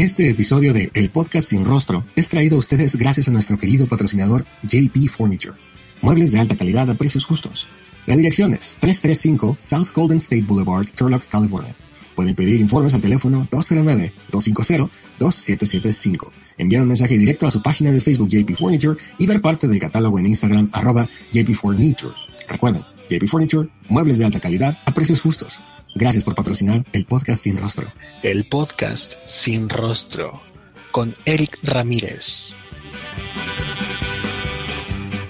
Este episodio de El Podcast Sin Rostro es traído a ustedes gracias a nuestro querido patrocinador JP Furniture. Muebles de alta calidad a precios justos. La dirección es 335 South Golden State Boulevard, Turlock, California. Pueden pedir informes al teléfono 209-250-2775. Enviar un mensaje directo a su página de Facebook JP Furniture y ver parte del catálogo en Instagram arroba JP Furniture. Recuerden, JP Furniture, muebles de alta calidad a precios justos. Gracias por patrocinar el podcast Sin Rostro. El podcast Sin Rostro con Eric Ramírez.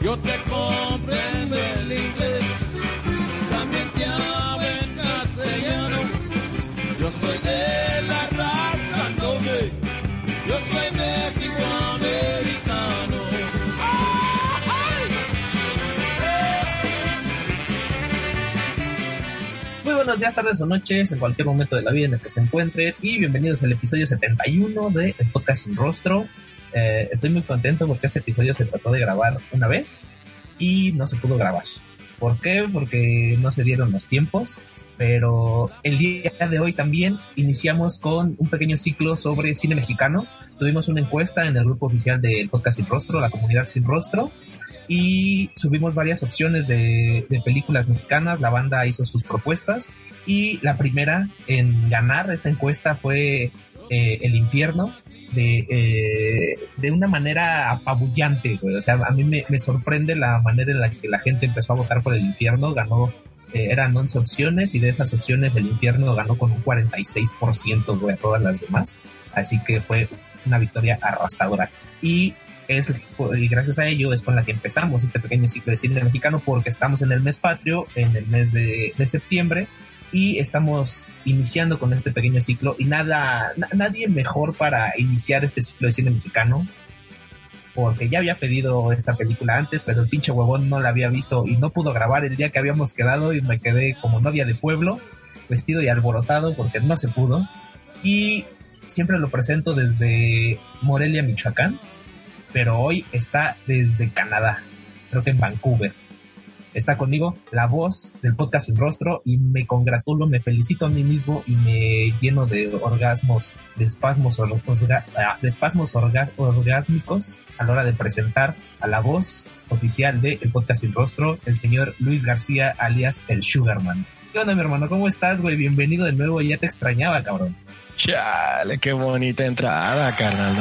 Yo te buenos días, tardes o noches, en cualquier momento de la vida en el que se encuentren. Y bienvenidos al episodio 71 de El Podcast Sin Rostro. Eh, estoy muy contento porque este episodio se trató de grabar una vez y no se pudo grabar. ¿Por qué? Porque no se dieron los tiempos. Pero el día de hoy también iniciamos con un pequeño ciclo sobre cine mexicano. Tuvimos una encuesta en el grupo oficial del Podcast Sin Rostro, la comunidad Sin Rostro, y subimos varias opciones de, de, películas mexicanas. La banda hizo sus propuestas y la primera en ganar esa encuesta fue eh, El Infierno. De, eh, de una manera apabullante, güey. O sea, a mí me, me, sorprende la manera en la que la gente empezó a votar por el infierno. Ganó, eh, eran 11 opciones y de esas opciones el infierno ganó con un 46%, güey, a todas las demás. Así que fue una victoria arrasadora. Y es, y gracias a ello es con la que empezamos este pequeño ciclo de cine mexicano porque estamos en el mes patrio, en el mes de, de septiembre y estamos iniciando con este pequeño ciclo y nada, na, nadie mejor para iniciar este ciclo de cine mexicano porque ya había pedido esta película antes, pero el pinche huevón no la había visto y no pudo grabar el día que habíamos quedado y me quedé como novia de pueblo, vestido y alborotado porque no se pudo. Y siempre lo presento desde Morelia, Michoacán, pero hoy está desde Canadá, creo que en Vancouver. Está conmigo la voz del podcast Sin Rostro y me congratulo, me felicito a mí mismo y me lleno de orgasmos, de espasmos, orga, de espasmos orgásmicos a la hora de presentar a la voz oficial del de podcast Sin Rostro, el señor Luis García, alias el Sugarman. ¿Qué onda, mi hermano? ¿Cómo estás, güey? Bienvenido de nuevo, ya te extrañaba, cabrón. Chale, qué bonita entrada, carnal.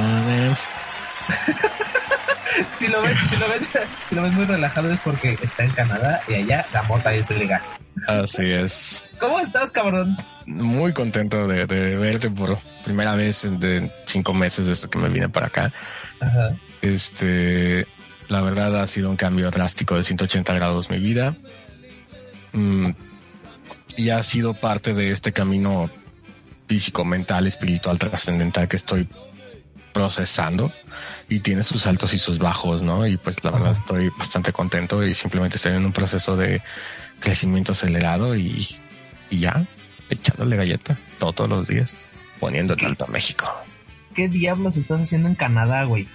Si lo ves, si lo ves, si lo ves muy relajado es porque está en Canadá y allá la mota es legal. Así es. ¿Cómo estás, cabrón? Muy contento de, de verte por primera vez de cinco meses desde que me vine para acá. Ajá. Este, la verdad ha sido un cambio drástico de 180 grados mi vida. Mm, y ha sido parte de este camino físico, mental, espiritual, trascendental que estoy procesando y tiene sus altos y sus bajos, ¿no? Y pues la verdad estoy bastante contento y simplemente estoy en un proceso de crecimiento acelerado y, y ya, echándole galleta todos los días, poniendo el alto a México. ¿Qué diablos estás haciendo en Canadá, güey?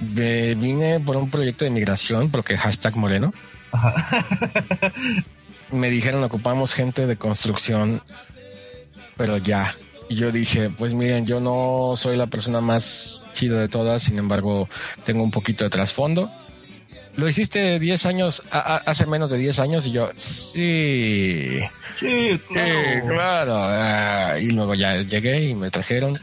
De, vine por un proyecto de migración, porque hashtag moreno. Ajá. Me dijeron ocupamos gente de construcción, pero ya, y yo dije, pues miren, yo no soy la persona más chida de todas, sin embargo, tengo un poquito de trasfondo. Lo hiciste 10 años, a, a, hace menos de 10 años, y yo, sí. Sí, claro. Sí, claro. Uh, y luego ya llegué y me trajeron.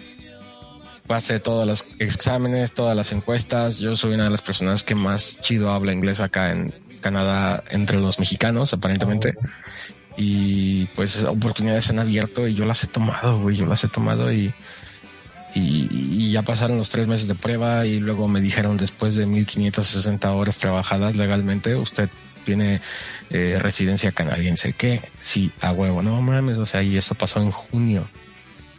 Pasé todos los exámenes, todas las encuestas. Yo soy una de las personas que más chido habla inglés acá en Canadá entre los mexicanos, aparentemente. Oh y pues oportunidades se han abierto y yo las he tomado, güey, yo las he tomado y, y, y, ya pasaron los tres meses de prueba y luego me dijeron después de 1560 horas trabajadas legalmente, usted tiene eh, residencia canadiense. ¿Qué? Sí, a huevo, no mames, o sea, y eso pasó en junio.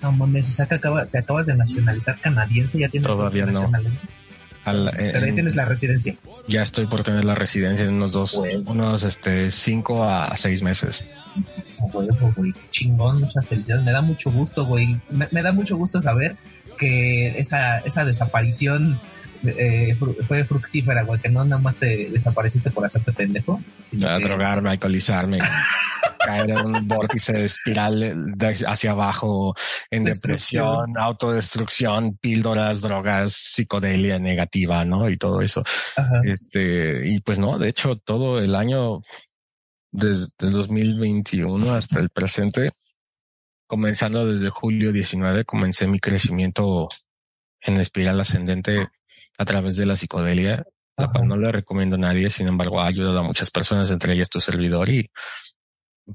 No mames, o sea que acaba- te acabas de nacionalizar canadiense, ya tienes Todavía no. Pero ahí en- tienes la residencia. ya estoy por tener la residencia en unos dos, Bueno. unos este cinco a seis meses. Güey, güey, qué chingón, muchas felicidades. Me da mucho gusto, güey. Me, me da mucho gusto saber que esa, esa desaparición eh, fue fructífera, güey, que no nada más te desapareciste por hacerte pendejo. sino A que- drogarme, alcoholizarme, caer en un vórtice de espiral de- hacia abajo, en depresión, autodestrucción, píldoras, drogas, psicodelia negativa, ¿no? Y todo eso. Ajá. Este, y pues no, de hecho, todo el año, desde el 2021 hasta el presente, comenzando desde julio 19, comencé mi crecimiento en espiral ascendente a través de la psicodelia, la cual no le recomiendo a nadie, sin embargo, ha ayudado a muchas personas, entre ellas tu servidor, y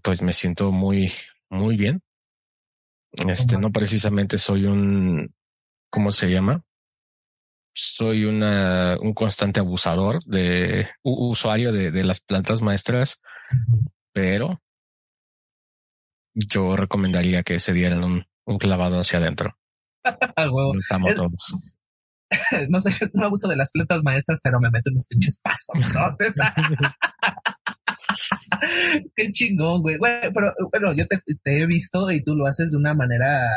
pues me siento muy, muy bien. Este, no precisamente soy un, ¿cómo se llama? Soy una, un constante abusador de, usuario de, de las plantas maestras, pero yo recomendaría que se dieran un, un clavado hacia adentro. Es- todos. No sé, no abuso de las plantas maestras, pero me meto unos pinches pasos. Qué chingón, güey. Pero bueno, yo te, te he visto y tú lo haces de una manera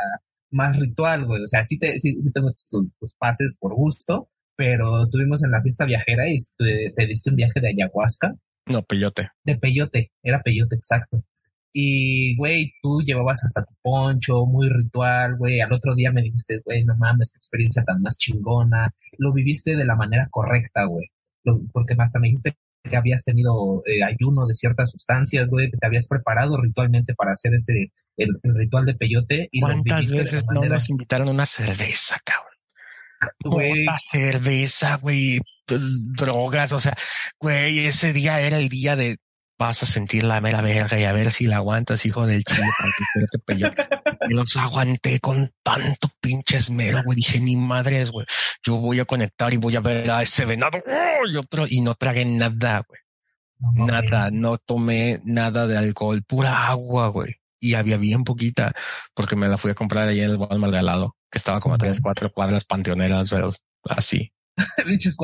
más ritual, güey. O sea, sí te, sí, sí te metes tus, tus pases por gusto, pero tuvimos en la fiesta viajera y te, te diste un viaje de ayahuasca, No, peyote. de peyote, era peyote exacto. Y, güey, tú llevabas hasta tu poncho, muy ritual, güey. Al otro día me dijiste, güey, no mames, qué experiencia tan más chingona. Lo viviste de la manera correcta, güey. Porque hasta me dijiste que habías tenido eh, ayuno de ciertas sustancias, güey, que te habías preparado ritualmente para hacer ese, el, el ritual de peyote. Y ¿Cuántas veces no nos invitaron a una cerveza, cabrón? Güey. Cerveza, güey, drogas, o sea, güey, ese día era el día de vas a sentir la mera verga y a ver si la aguantas, hijo del chile. Y los aguanté con tanto pinche esmero, güey. Dije, ni madres, güey. Yo voy a conectar y voy a ver a ese venado. ¡Oh! Y otro, y no tragué nada, güey. No. Nada, no tomé nada de alcohol, pura agua, güey. Y había bien poquita, porque me la fui a comprar ahí en el Walmart de al lado, que estaba como a tres, cuatro cuadras panteoneras, pero así. pinches,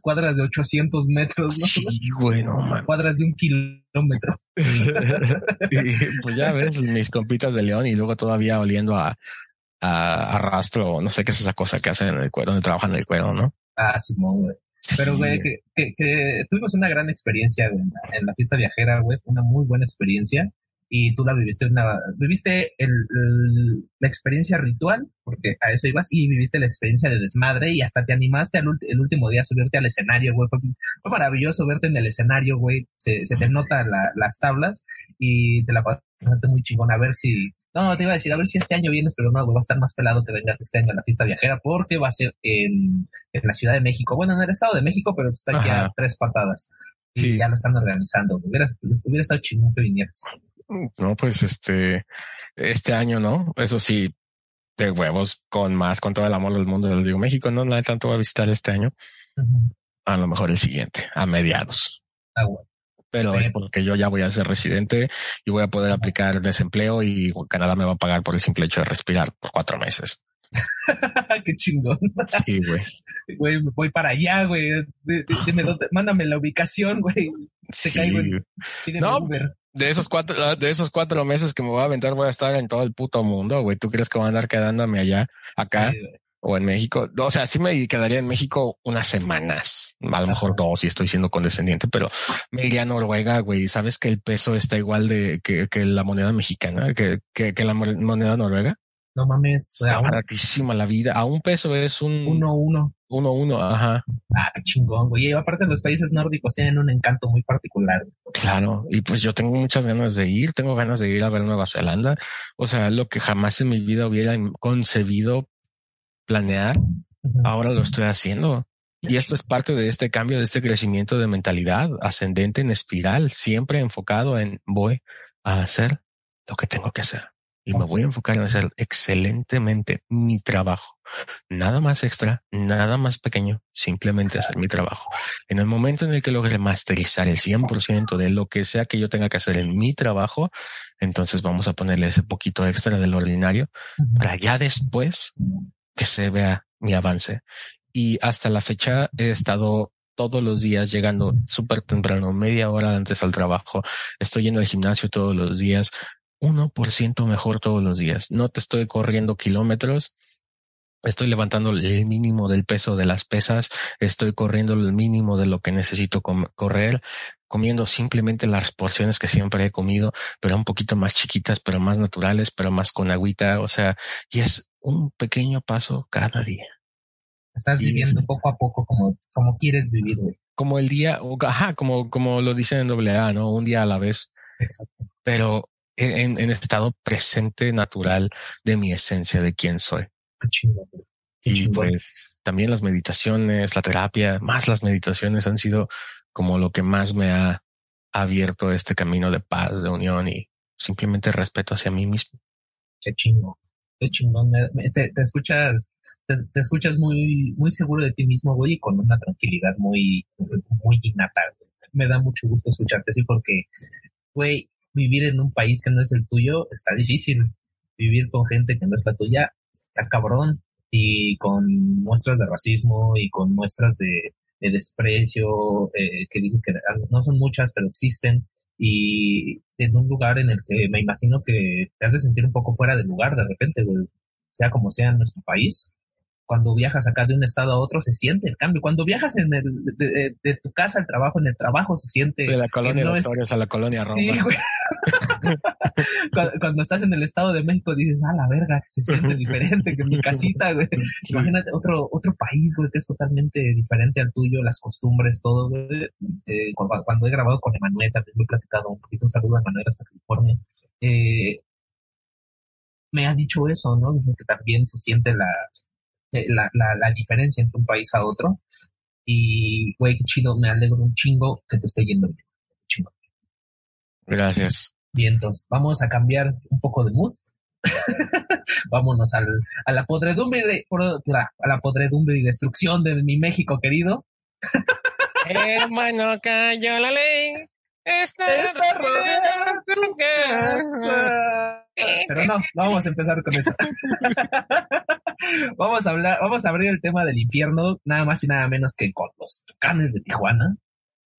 cuadras, de 800 metros, ¿no? Sí, güey, no. Cuadras de un kilómetro. Y, pues ya ves, mis compitas de león y luego todavía oliendo a, a, a rastro, no sé qué es esa cosa que hacen en el cuero, donde trabajan en el cuero, ¿no? Ah, Simón, güey. Pero, güey, que, que, que tuvimos una gran experiencia en, la, en la fiesta viajera, güey. Fue una muy buena experiencia. Y tú la viviste una, viviste el, el- la experiencia ritual, porque a eso ibas, y viviste la experiencia de desmadre, y hasta te animaste al el último día a subirte al escenario, güey. Fue, fue maravilloso verte en el escenario, güey. Se, se te notan la- las tablas, y te la pasaste muy chingón. A ver si, no, te iba a decir, a ver si este año vienes, pero no, güey, va a estar más pelado que vengas este año a la fiesta viajera, porque va a ser en, en la Ciudad de México. Bueno, en el Estado de México, pero está aquí a tres patadas. Y Sí. ya lo están organizando. Hubiera, hubiera estado chingón que vinieras. No, pues este, este año, ¿no? Eso sí, de huevos, con más, con todo el amor del mundo, les digo, México, no, no hay tanto voy a visitar este año, a lo mejor el siguiente, a mediados. Ah, güey. Pero es Bien. porque yo ya voy a ser residente y voy a poder aplicar desempleo y Canadá me va a pagar por el simple hecho de respirar por cuatro meses. Qué chingón. Sí, güey. Güey, voy para allá, güey. Mándame la ubicación, güey. Te Sí. caigo en- No, Uber. De esos cuatro, de esos cuatro meses que me voy a aventar, voy a estar en todo el puto mundo, güey. ¿Tú crees que voy a andar quedándome allá, acá o en México? O sea, sí me quedaría en México unas semanas, a lo mejor dos, si estoy siendo condescendiente, pero me iría a Noruega, güey. ¿Sabes que el peso está igual de que, que la moneda mexicana, que, que, que la mo- moneda noruega? No mames. Está baratísima la vida. A un peso es un Uno, uno. Uno, uno, ajá. Ah, qué chingón, güey. Y aparte los países nórdicos tienen un encanto muy particular. Claro, y pues yo tengo muchas ganas de ir, tengo ganas de ir a ver Nueva Zelanda, o sea, lo que jamás en mi vida hubiera concebido planear, ahora lo estoy haciendo. Y esto es parte de este cambio, de este crecimiento de mentalidad ascendente en espiral, siempre enfocado en voy a hacer lo que tengo que hacer. Y me voy a enfocar en hacer excelentemente mi trabajo. Nada más extra, nada más pequeño, simplemente hacer mi trabajo. En el momento en el que logre masterizar el 100% de lo que sea que yo tenga que hacer en mi trabajo, entonces vamos a ponerle ese poquito extra del ordinario para ya después que se vea mi avance. Y hasta la fecha he estado todos los días llegando súper temprano, media hora antes al trabajo. Estoy yendo al gimnasio todos los días, 1% mejor todos los días. No te estoy corriendo kilómetros. Estoy levantando el mínimo del peso de las pesas, estoy corriendo el mínimo de lo que necesito correr, comiendo simplemente las porciones que siempre he comido, pero un poquito más chiquitas, pero más naturales, pero más con agüita, o sea, y es un pequeño paso cada día. Estás viviendo poco a poco como, como quieres vivir, Como el día, ajá, como, como lo dicen en AA, ¿no? Un día a la vez. Exacto. Pero en, en estado presente natural de mi esencia, de quién soy. Qué chingón, y pues también las meditaciones, la terapia, más las meditaciones han sido como lo que más me ha abierto este camino de paz, de unión y simplemente respeto hacia mí mismo. Qué chingón, qué chingón. te, te, escuchas te, escuchas muy, muy seguro de ti mismo, güey, y con una tranquilidad muy, muy innata. Me da mucho gusto escucharte así porque, güey, vivir en un país que no es el tuyo está difícil. Vivir con gente que no es la tuya está cabrón. Y con muestras de racismo y con muestras de, desprecio, eh, que dices que no son muchas, pero existen. Y en un lugar en el que me imagino que te hace sentir un poco fuera de lugar de repente, güey. Sea como sea en nuestro país, cuando viajas acá de un estado a otro se siente el cambio. Cuando viajas en el, de, tu casa al trabajo, en el trabajo se siente. De la colonia no a la colonia Roma. Sí, güey. cuando, estás en el estado de México dices, ah, la verga, se siente diferente que mi casita, güey. Imagínate otro, otro país, güey, que es totalmente diferente al tuyo, las costumbres, todo, güey. Eh, cuando, he grabado con Emanuel, también me he platicado un poquito, un saludo a Emanuel hasta California. Eh, me ha dicho eso, ¿no? Dice que también se siente la, eh, la, la, diferencia entre un país a otro. Y, güey, qué chido, me alegro un chingo que te esté yendo bien. Chingo. Gracias. Bien, entonces, vamos a cambiar un poco de mood. Vámonos al, a la podredumbre a la podredumbre y destrucción de mi México querido. Hermano, cayó la ley. Está, tu casa. Pero no, vamos a empezar con eso. vamos a hablar, vamos a abrir el tema del infierno, nada más y nada menos que con los canes de Tijuana.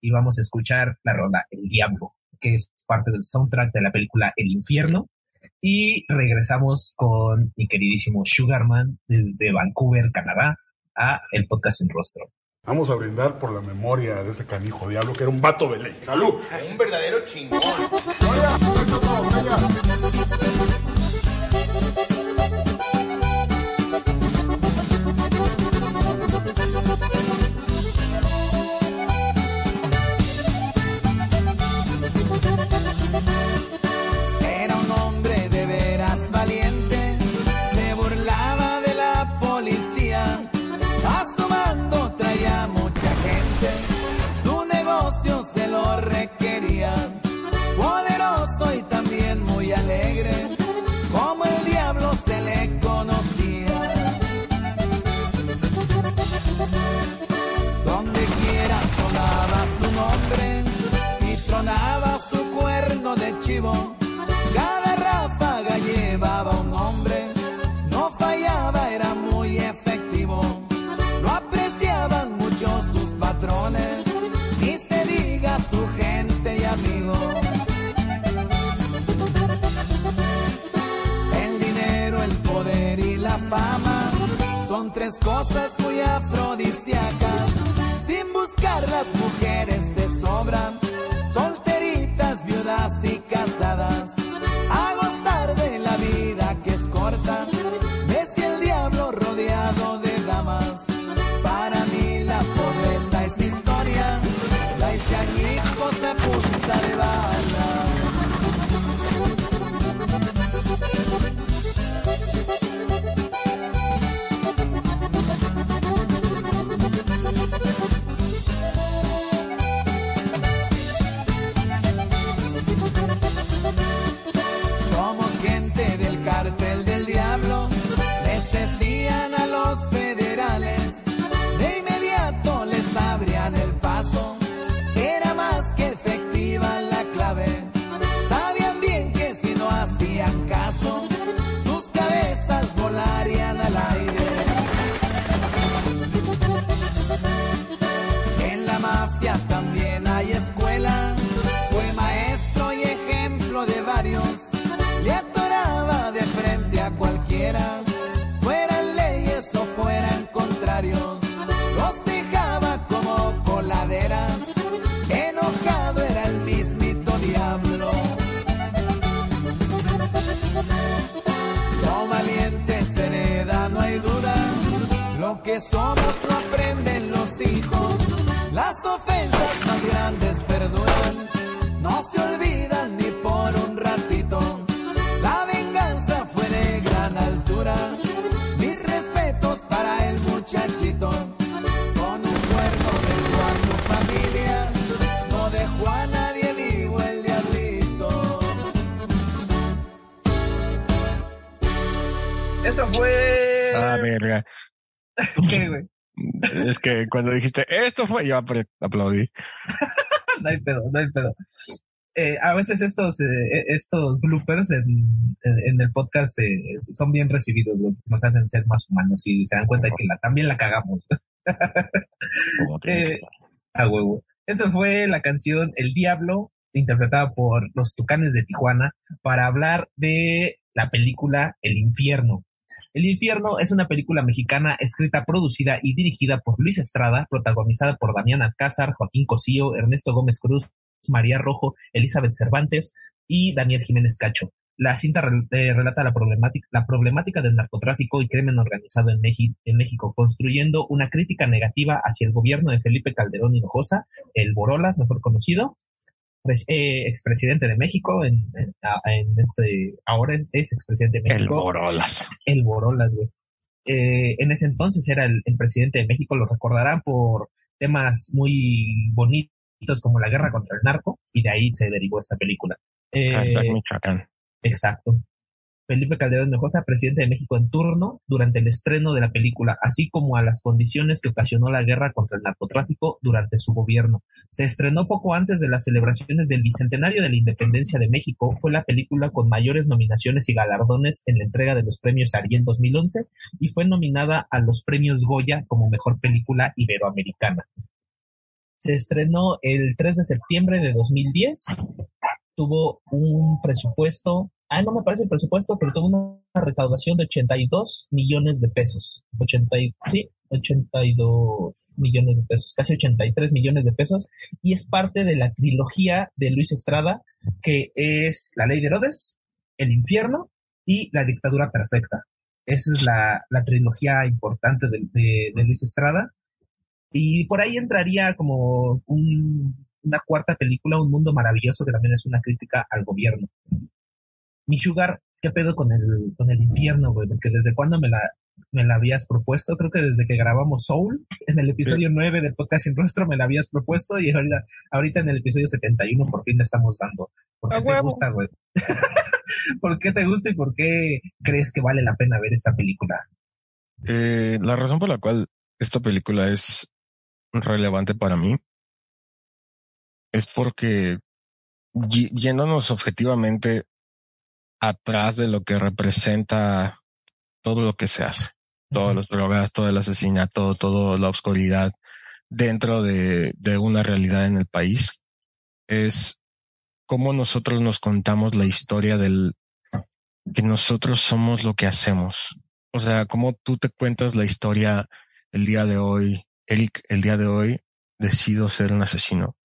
Y vamos a escuchar la rola El Diablo, que es parte del soundtrack de la película El Infierno. Y regresamos con mi queridísimo Sugarman desde Vancouver, Canadá, a el podcast en rostro. Vamos a brindar por la memoria de ese canijo diablo que era un vato de ley. ¡Salud! Un verdadero chingón. ¿Qué, güey? Es que cuando dijiste esto fue, yo aplaudí. no hay pedo, no hay pedo. Eh, a veces estos, eh, estos bloopers en, en, en el podcast eh, son bien recibidos, güey, nos hacen ser más humanos y se dan cuenta que la, también la cagamos. Como que. A huevo. Eso fue la canción El Diablo, interpretada por los Tucanes de Tijuana, para hablar de la película El Infierno. El Infierno es una película mexicana escrita, producida y dirigida por Luis Estrada, protagonizada por Damián Alcázar, Joaquín Cosío, Ernesto Gómez Cruz, María Rojo, Elizabeth Cervantes y Daniel Jiménez Cacho. La cinta eh, relata la problemática, del narcotráfico y crimen organizado en, en México, construyendo una crítica negativa hacia el gobierno de Felipe Calderón Hinojosa, el Borolas, mejor conocido, eh, expresidente de México, en, en- este, ahora es, es expresidente de El México Borolas. el Borolas, güey. Eh, en ese entonces era el, el presidente de México, lo recordarán por temas muy bonitos como la guerra contra el narco, y de ahí se derivó esta película. Eh, Hashtag Michoacán. exacto. Felipe Calderón Hinojosa, presidente de México en turno, durante el estreno de la película, así como a las condiciones que ocasionó la guerra contra el narcotráfico durante su gobierno. Se estrenó poco antes de las celebraciones del Bicentenario de la Independencia de México. Fue la película con mayores nominaciones y galardones en la entrega de los premios Ariel 2011 y fue nominada a los premios Goya como mejor película iberoamericana. Se estrenó el 3 de septiembre de 2010. Tuvo un presupuesto, ah, no me parece el presupuesto, pero tuvo una recaudación de 82 millones de pesos. 80, y- sí, 82 millones de pesos, casi 83 millones de pesos. Y es parte de la trilogía de Luis Estrada, que es La Ley de Herodes, El Infierno y La Dictadura Perfecta. Esa es la, trilogía importante de, Luis Estrada. Y por ahí entraría como un- una cuarta película, Un Mundo Maravilloso, que también es una crítica al gobierno. Mi Sugar, ¿qué pedo con el, con el infierno, güey? Porque desde cuándo me la, me la habías propuesto, creo que desde que grabamos Soul, en el episodio 9 del podcast Sin Rostro me la habías propuesto y ahorita, ahorita en el episodio 71 por fin la estamos dando. ¿Por qué ¡A te huevo! gusta, güey? ¿Por qué te gusta y por qué crees que vale la pena ver esta película? Eh, la razón por la cual esta película es relevante para mí es porque yéndonos objetivamente atrás de lo que representa todo lo que se hace, todas las drogas, todo el asesinato, toda la oscuridad dentro de, de una realidad en el país, es cómo nosotros nos contamos la historia del que nosotros somos lo que hacemos. O sea, cómo tú te cuentas la historia el día de hoy, Eric, el día de hoy decido ser un asesino.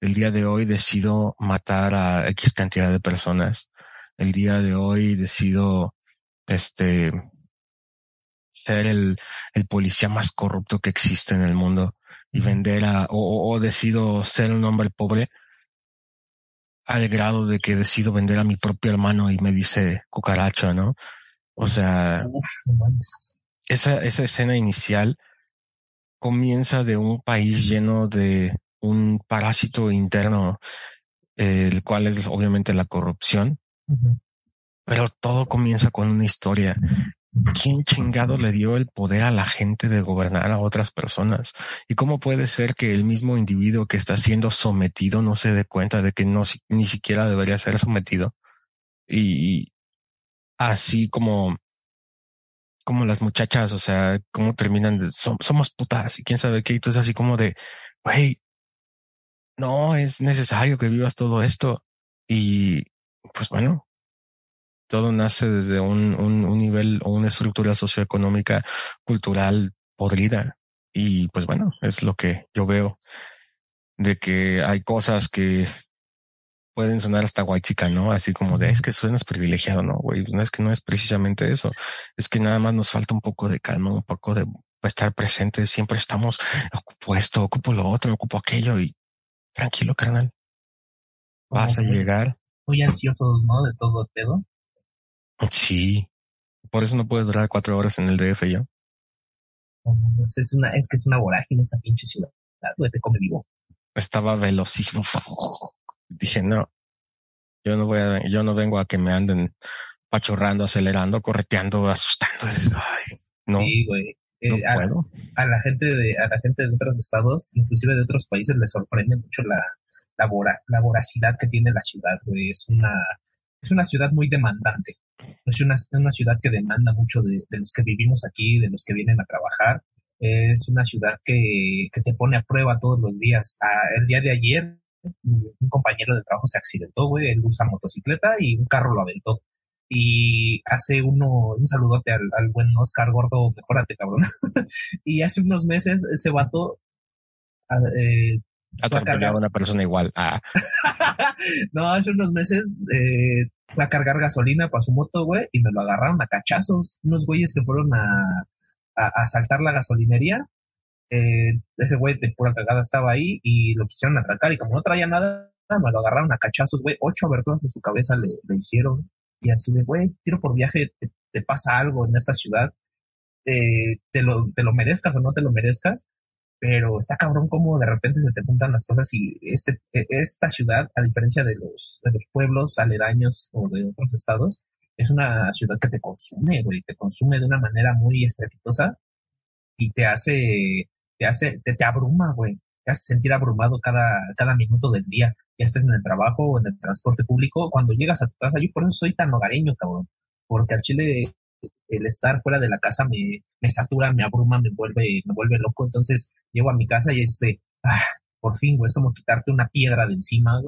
El día de hoy decido matar a X cantidad de personas. El día de hoy decido, este, ser el, el policía más corrupto que existe en el mundo y vender a, o, o- decido ser un hombre pobre al grado de que decido vender a mi propio hermano y me dice cucaracha, ¿no? O sea, esa, esa escena inicial comienza de un país lleno de un parásito interno, el cual es obviamente la corrupción, Pero todo comienza con una historia. ¿Quién chingado le dio el poder a la gente de gobernar a otras personas? ¿Y cómo puede ser que el mismo individuo que está siendo sometido no se dé cuenta de que no ni siquiera debería ser sometido? Y así como como las muchachas, o sea, cómo terminan de, "Som- somos putas y quién sabe qué, y es así como de, güey, no es necesario que vivas todo esto. Y pues bueno, todo nace desde un, un, un nivel o una estructura socioeconómica, cultural podrida. Y pues bueno, es lo que yo veo de que hay cosas que pueden sonar hasta guay chica, ¿no? Así como de, es que suenas privilegiado, ¿no? Güey, no es que no es precisamente eso. Es que nada más nos falta un poco de calma, un poco de estar presente. Siempre estamos, ocupo esto, ocupo lo otro, ocupo aquello y tranquilo, carnal. Vas a llegar. Muy ansiosos, ¿no? De todo el pedo. Sí. Por eso no puedes durar cuatro horas en el DF no, Es, una, es que es una vorágine esta pinche ciudad, güey, te come vivo. Estaba velocísimo. Dije, no, yo no voy a, yo no vengo a que me anden pachorrando, acelerando, correteando, asustando. Ay, no, Sí, güey. Eh, no a, puedo. a la gente de a la gente de otros estados, inclusive de otros países, les sorprende mucho la, la, vora- la voracidad que tiene la ciudad, güey. Es una, es una ciudad muy demandante. Es una, una ciudad que demanda mucho de, de los que vivimos aquí, de los que vienen a trabajar. Es una ciudad que, que te pone a prueba todos los días. Ah, el día de ayer, un compañero de trabajo se accidentó, güey. Él usa motocicleta y un carro lo aventó. Y hace uno, un saludote al, al buen Oscar Gordo, mejórate, cabrón. y hace unos meses ese vato ah, eh, Atropellar cargar. a una persona igual. Ah, no, hace unos meses eh, fue a cargar gasolina para su moto, güey, y me lo agarraron a cachazos. Unos güeyes que fueron a, a, a asaltar la gasolinería. Eh, ese güey de pura cagada estaba ahí y lo quisieron atracar y como no traía nada, me lo agarraron a cachazos, güey. Ocho aberturas en su cabeza le, le hicieron. Y así de, güey, tiro por viaje, te, te pasa algo en esta ciudad. Eh, te, lo, te lo merezcas o no te lo merezcas, pero está cabrón como de repente se te juntan las cosas y este, e- esta ciudad, a diferencia de los, de los pueblos aledaños o de otros estados, es una ciudad que te consume, güey, te consume de una manera muy estrepitosa y te hace, te hace, te, te abruma, güey, te hace sentir abrumado cada, cada minuto del día, ya estés en el trabajo o en el transporte público, cuando llegas a tu casa, yo por eso soy tan hogareño, cabrón, porque al chile el estar fuera de la casa me, me satura, me abruma, me vuelve, me vuelve loco. Entonces llego a mi casa y es de, ah, por fin, es como quitarte una piedra de encima.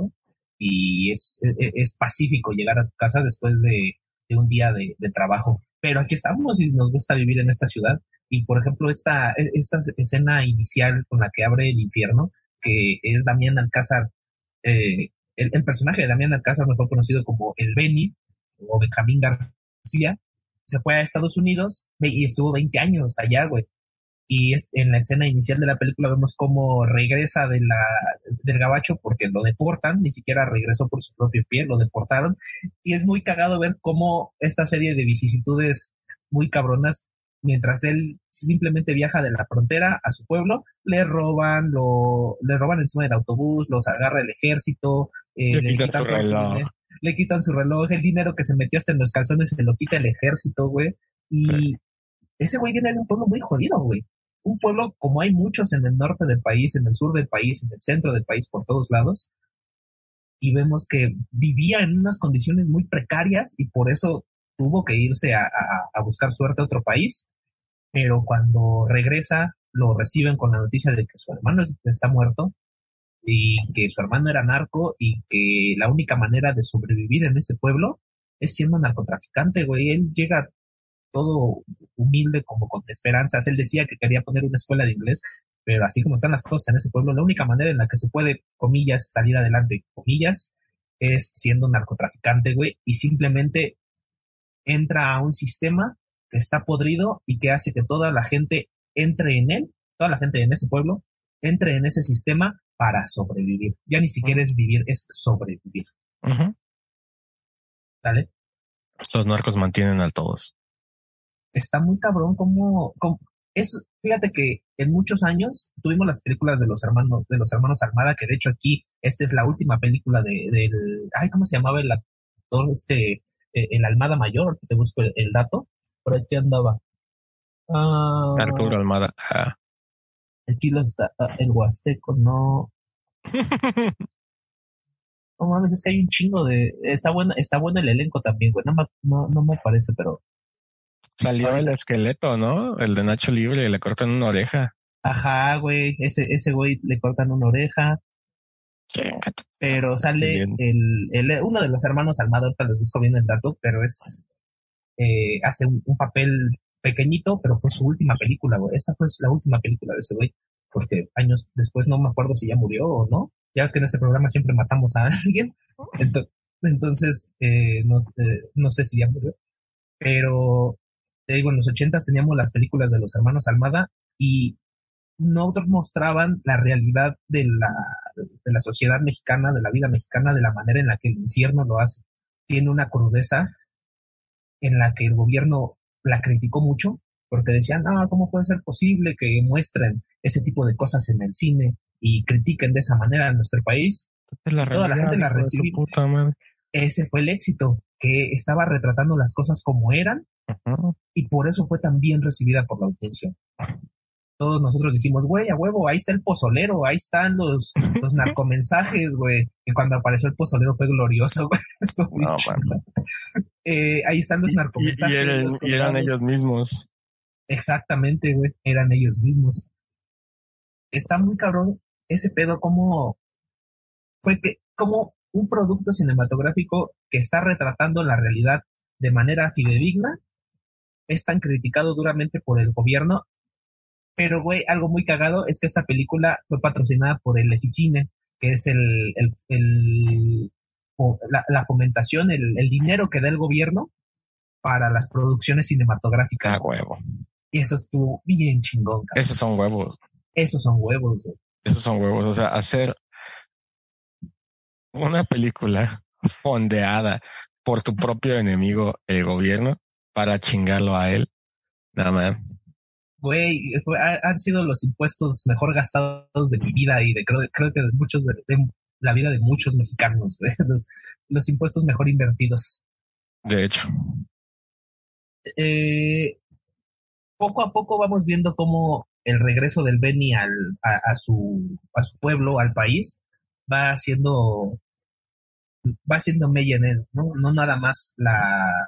Y es, es, es pacífico llegar a tu casa después de, de un día de, trabajo. Pero aquí estamos y nos gusta vivir en esta ciudad. Y por ejemplo, esta, esta escena inicial con la que abre el infierno, que es Damián Alcázar, eh, el, el personaje de Damián Alcázar, mejor conocido como el Beni o Benjamín García, se fue a Estados Unidos y estuvo 20 años allá, güey. Y en la escena inicial de la película vemos cómo regresa de la, del gabacho porque lo deportan, ni siquiera regresó por su propio pie, lo deportaron. Y es muy cagado ver cómo esta serie de vicisitudes muy cabronas, mientras él simplemente viaja de la frontera a su pueblo, le roban, lo, le roban encima del autobús, los agarra el ejército, eh, Le quitan su todo su reloj. Le quitan su reloj, el dinero que se metió hasta en los calzones se lo quita el ejército, güey. Y ese güey viene de un pueblo muy jodido, güey. Un pueblo como hay muchos en el norte del país, en el sur del país, en el centro del país, por todos lados. Y vemos que vivía en unas condiciones muy precarias y por eso tuvo que irse a, a- a buscar suerte a otro país. Pero cuando regresa, lo reciben con la noticia de que su hermano es- está muerto y que su hermano era narco y que la única manera de sobrevivir en ese pueblo es siendo narcotraficante, güey. Él llega todo humilde, como con esperanzas. Él decía que quería poner una escuela de inglés, pero así como están las cosas en ese pueblo, la única manera en la que se puede, comillas, salir adelante, comillas, es siendo narcotraficante, güey, y simplemente entra a un sistema que está podrido y que hace que toda la gente entre en él, toda la gente en ese pueblo, entre en ese sistema para sobrevivir. Ya ni siquiera es vivir, es sobrevivir, Ujú. ¿vale? Los narcos mantienen a todos. está muy cabrón como, como es, fíjate que en muchos años tuvimos las películas de los hermanos, de los hermanos Almada, que de hecho aquí, esta es la última película de, del, ay, ¿cómo se llamaba el actor, este, eh, el Almada Mayor? Te busco el, el dato, por aquí andaba. Ah, Arturo Almada. Ah. Aquí lo está, ah, el Huasteco, no, no mames, es que hay un chingo de, está bueno, está bueno el elenco también, güey, no me, no, no me parece, pero Salió el esqueleto, ¿no? El de Nacho Libre, le cortan una oreja. Ajá, güey, ese, ese güey le cortan una oreja. pero sale Sí, el, el- uno de los hermanos Almada, ahorita les busco bien el dato, pero es eh, hace un, un papel pequeñito, pero fue su última película, güey. Esta fue la última película de ese güey, porque años después no me acuerdo si ya murió o no. Ya ves que en este programa siempre matamos a alguien, Ento- entonces eh, no, sé- no sé si ya murió, pero te digo, en los ochentas teníamos las películas de los hermanos Almada y no mostraban la realidad de la, de la sociedad mexicana, de la vida mexicana, de la manera en la que el infierno lo hace. Tiene una crudeza en la que el gobierno la criticó mucho, porque decían, no, ¿cómo puede ser posible que muestren ese tipo de cosas en el cine y critiquen de esa manera a nuestro país? La Toda la gente la recibió. Ese fue el éxito, que estaba retratando las cosas como eran y por eso fue tan bien recibida por la audiencia. Todos nosotros dijimos, güey, a huevo, ahí está el pozolero, ahí están los, los narcomensajes, güey. Y cuando apareció el pozolero fue glorioso, güey. No. Eh, ahí están los y- narcomensajes. y eran, los y eran ellos mismos. Exactamente, güey, eran ellos mismos. Está muy cabrón ese pedo como fue que como un producto cinematográfico que está retratando la realidad de manera fidedigna es tan criticado duramente por el gobierno. Pero, güey, algo muy cagado es que esta película fue patrocinada por el Eficine, que es el, el, el- o la, la fomentación, el, el dinero que da el gobierno para las producciones cinematográficas. Ah, huevo. Y eso estuvo bien chingón, cabrón. Esos son huevos. Esos son huevos, güey. Esos son huevos. O sea, hacer una película fondeada por tu propio enemigo, el gobierno, para chingarlo a él. Nada más. Güey, han sido los impuestos mejor gastados de mi vida y de creo, creo que de muchos de, de la vida de muchos mexicanos, güey. Los, los impuestos mejor invertidos. De hecho, Eh, poco a poco vamos viendo cómo el regreso del Beni al, a, a su, a su pueblo, al país, va haciendo va haciendo mella en él, ¿no? No nada más la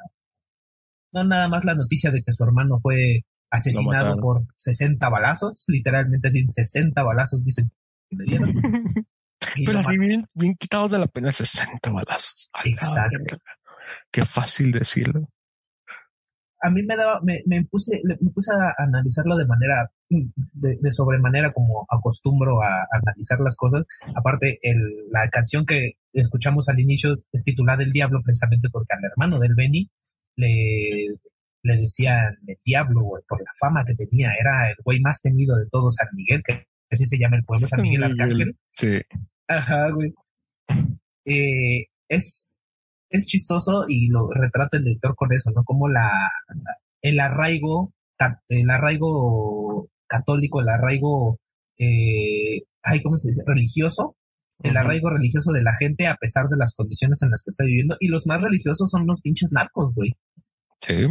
no nada más la noticia de que su hermano fue asesinado por 60 balazos, literalmente así 60 balazos dicen que le dieron. Pero así bien, bien quitados de la pena 60 balazos. Exacto. Qué fácil decirlo. a mí me daba, me, me puse, le- me puse a analizarlo de manera, de, de sobremanera como acostumbro a, a analizar las cosas. Aparte, el, la canción que escuchamos al inicio es titulada El Diablo precisamente porque al hermano del Benny le, le decían el Diablo, güey, por la fama que tenía. Era el güey más temido de todo San Miguel, que así se llama el pueblo, San Miguel Arcángel. Sí. Ajá, güey. Eh, es, es chistoso y lo retrata el lector con eso, ¿no? Como la, el arraigo, el arraigo católico, el arraigo, eh, ay, ¿cómo se dice? Religioso, el arraigo religioso de la gente a pesar de las condiciones en las que está viviendo. Y los más religiosos son los pinches narcos, güey. Sí.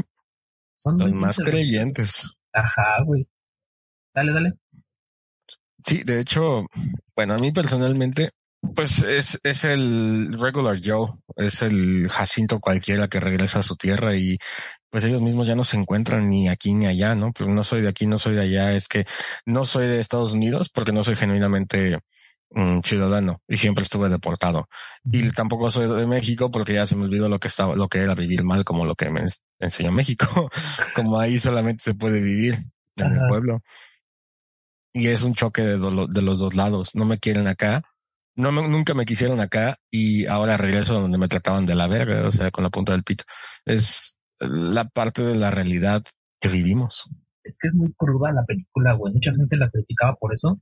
Son Los muy más creyentes. Ajá, güey. Dale, dale. Sí, de hecho, bueno, a mí personalmente, pues es, es el regular Joe, es el Jacinto cualquiera que regresa a su tierra y pues ellos mismos ya no se encuentran ni aquí ni allá, ¿no? Pero no soy de aquí, no soy de allá, es que no soy de Estados Unidos porque no soy genuinamente mm, ciudadano y siempre estuve deportado. Y tampoco soy de México porque ya se me olvidó lo que estaba, lo que era vivir mal, como lo que me ens- enseñó México, como ahí solamente se puede vivir en Ajá. pueblo. Y es un choque de, de los dos lados. No me quieren acá, no me- nunca me quisieron acá y ahora regreso donde me trataban de la verga, o sea, con la punta del pito. Es la parte de la realidad que vivimos. es que es muy cruda la película, güey. Mucha gente la criticaba por eso.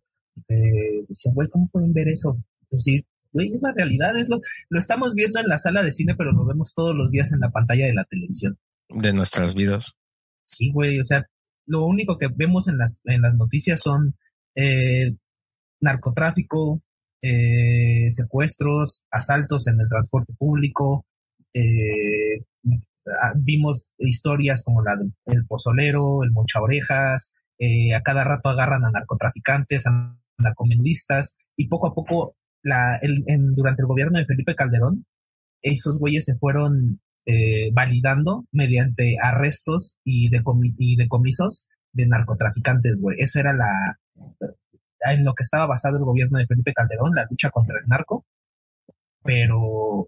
Eh, decían, güey, ¿cómo pueden ver eso? Es decir, güey, es la realidad, es lo, lo estamos viendo en la sala de cine, pero lo vemos todos los días en la pantalla de la televisión. de nuestras vidas. Sí, güey, o sea, lo único que vemos en las, en las noticias son eh, narcotráfico, eh, secuestros, asaltos en el transporte público, eh, ah, vimos historias como la del pozolero, el moncha orejas, eh, a cada rato agarran a narcotraficantes, a narcomenudistas, y poco a poco, la, el- en- durante el gobierno de Felipe Calderón, esos güeyes se fueron eh, validando mediante arrestos y, decomi- y decomisos de narcotraficantes, güey. Eso era la... en lo que estaba basado el gobierno de Felipe Calderón, la lucha contra el narco, pero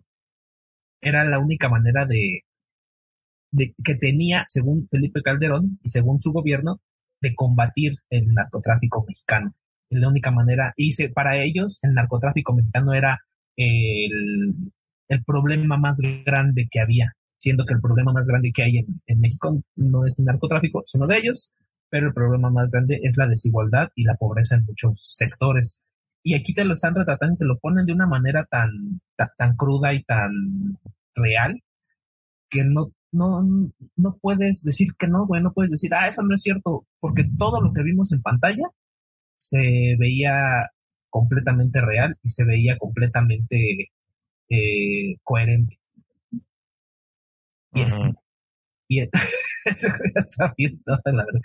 era la única manera de que tenía, según Felipe Calderón y según su gobierno, de combatir el narcotráfico mexicano. La única manera, y se, para ellos el narcotráfico mexicano era el, el problema más grande que había, siendo que el problema más grande que hay en, en México no es el narcotráfico, es uno de ellos, pero el problema más grande es la desigualdad y la pobreza en muchos sectores. Y aquí te lo están retratando y te lo ponen de una manera tan, tan, tan cruda y tan real que no, no, no puedes decir que no, güey, no puedes decir, ah, eso no es cierto, porque todo lo que vimos en pantalla se veía completamente real y se veía completamente eh, coherente. Y es, y es- está bien, ¿no? la verdad.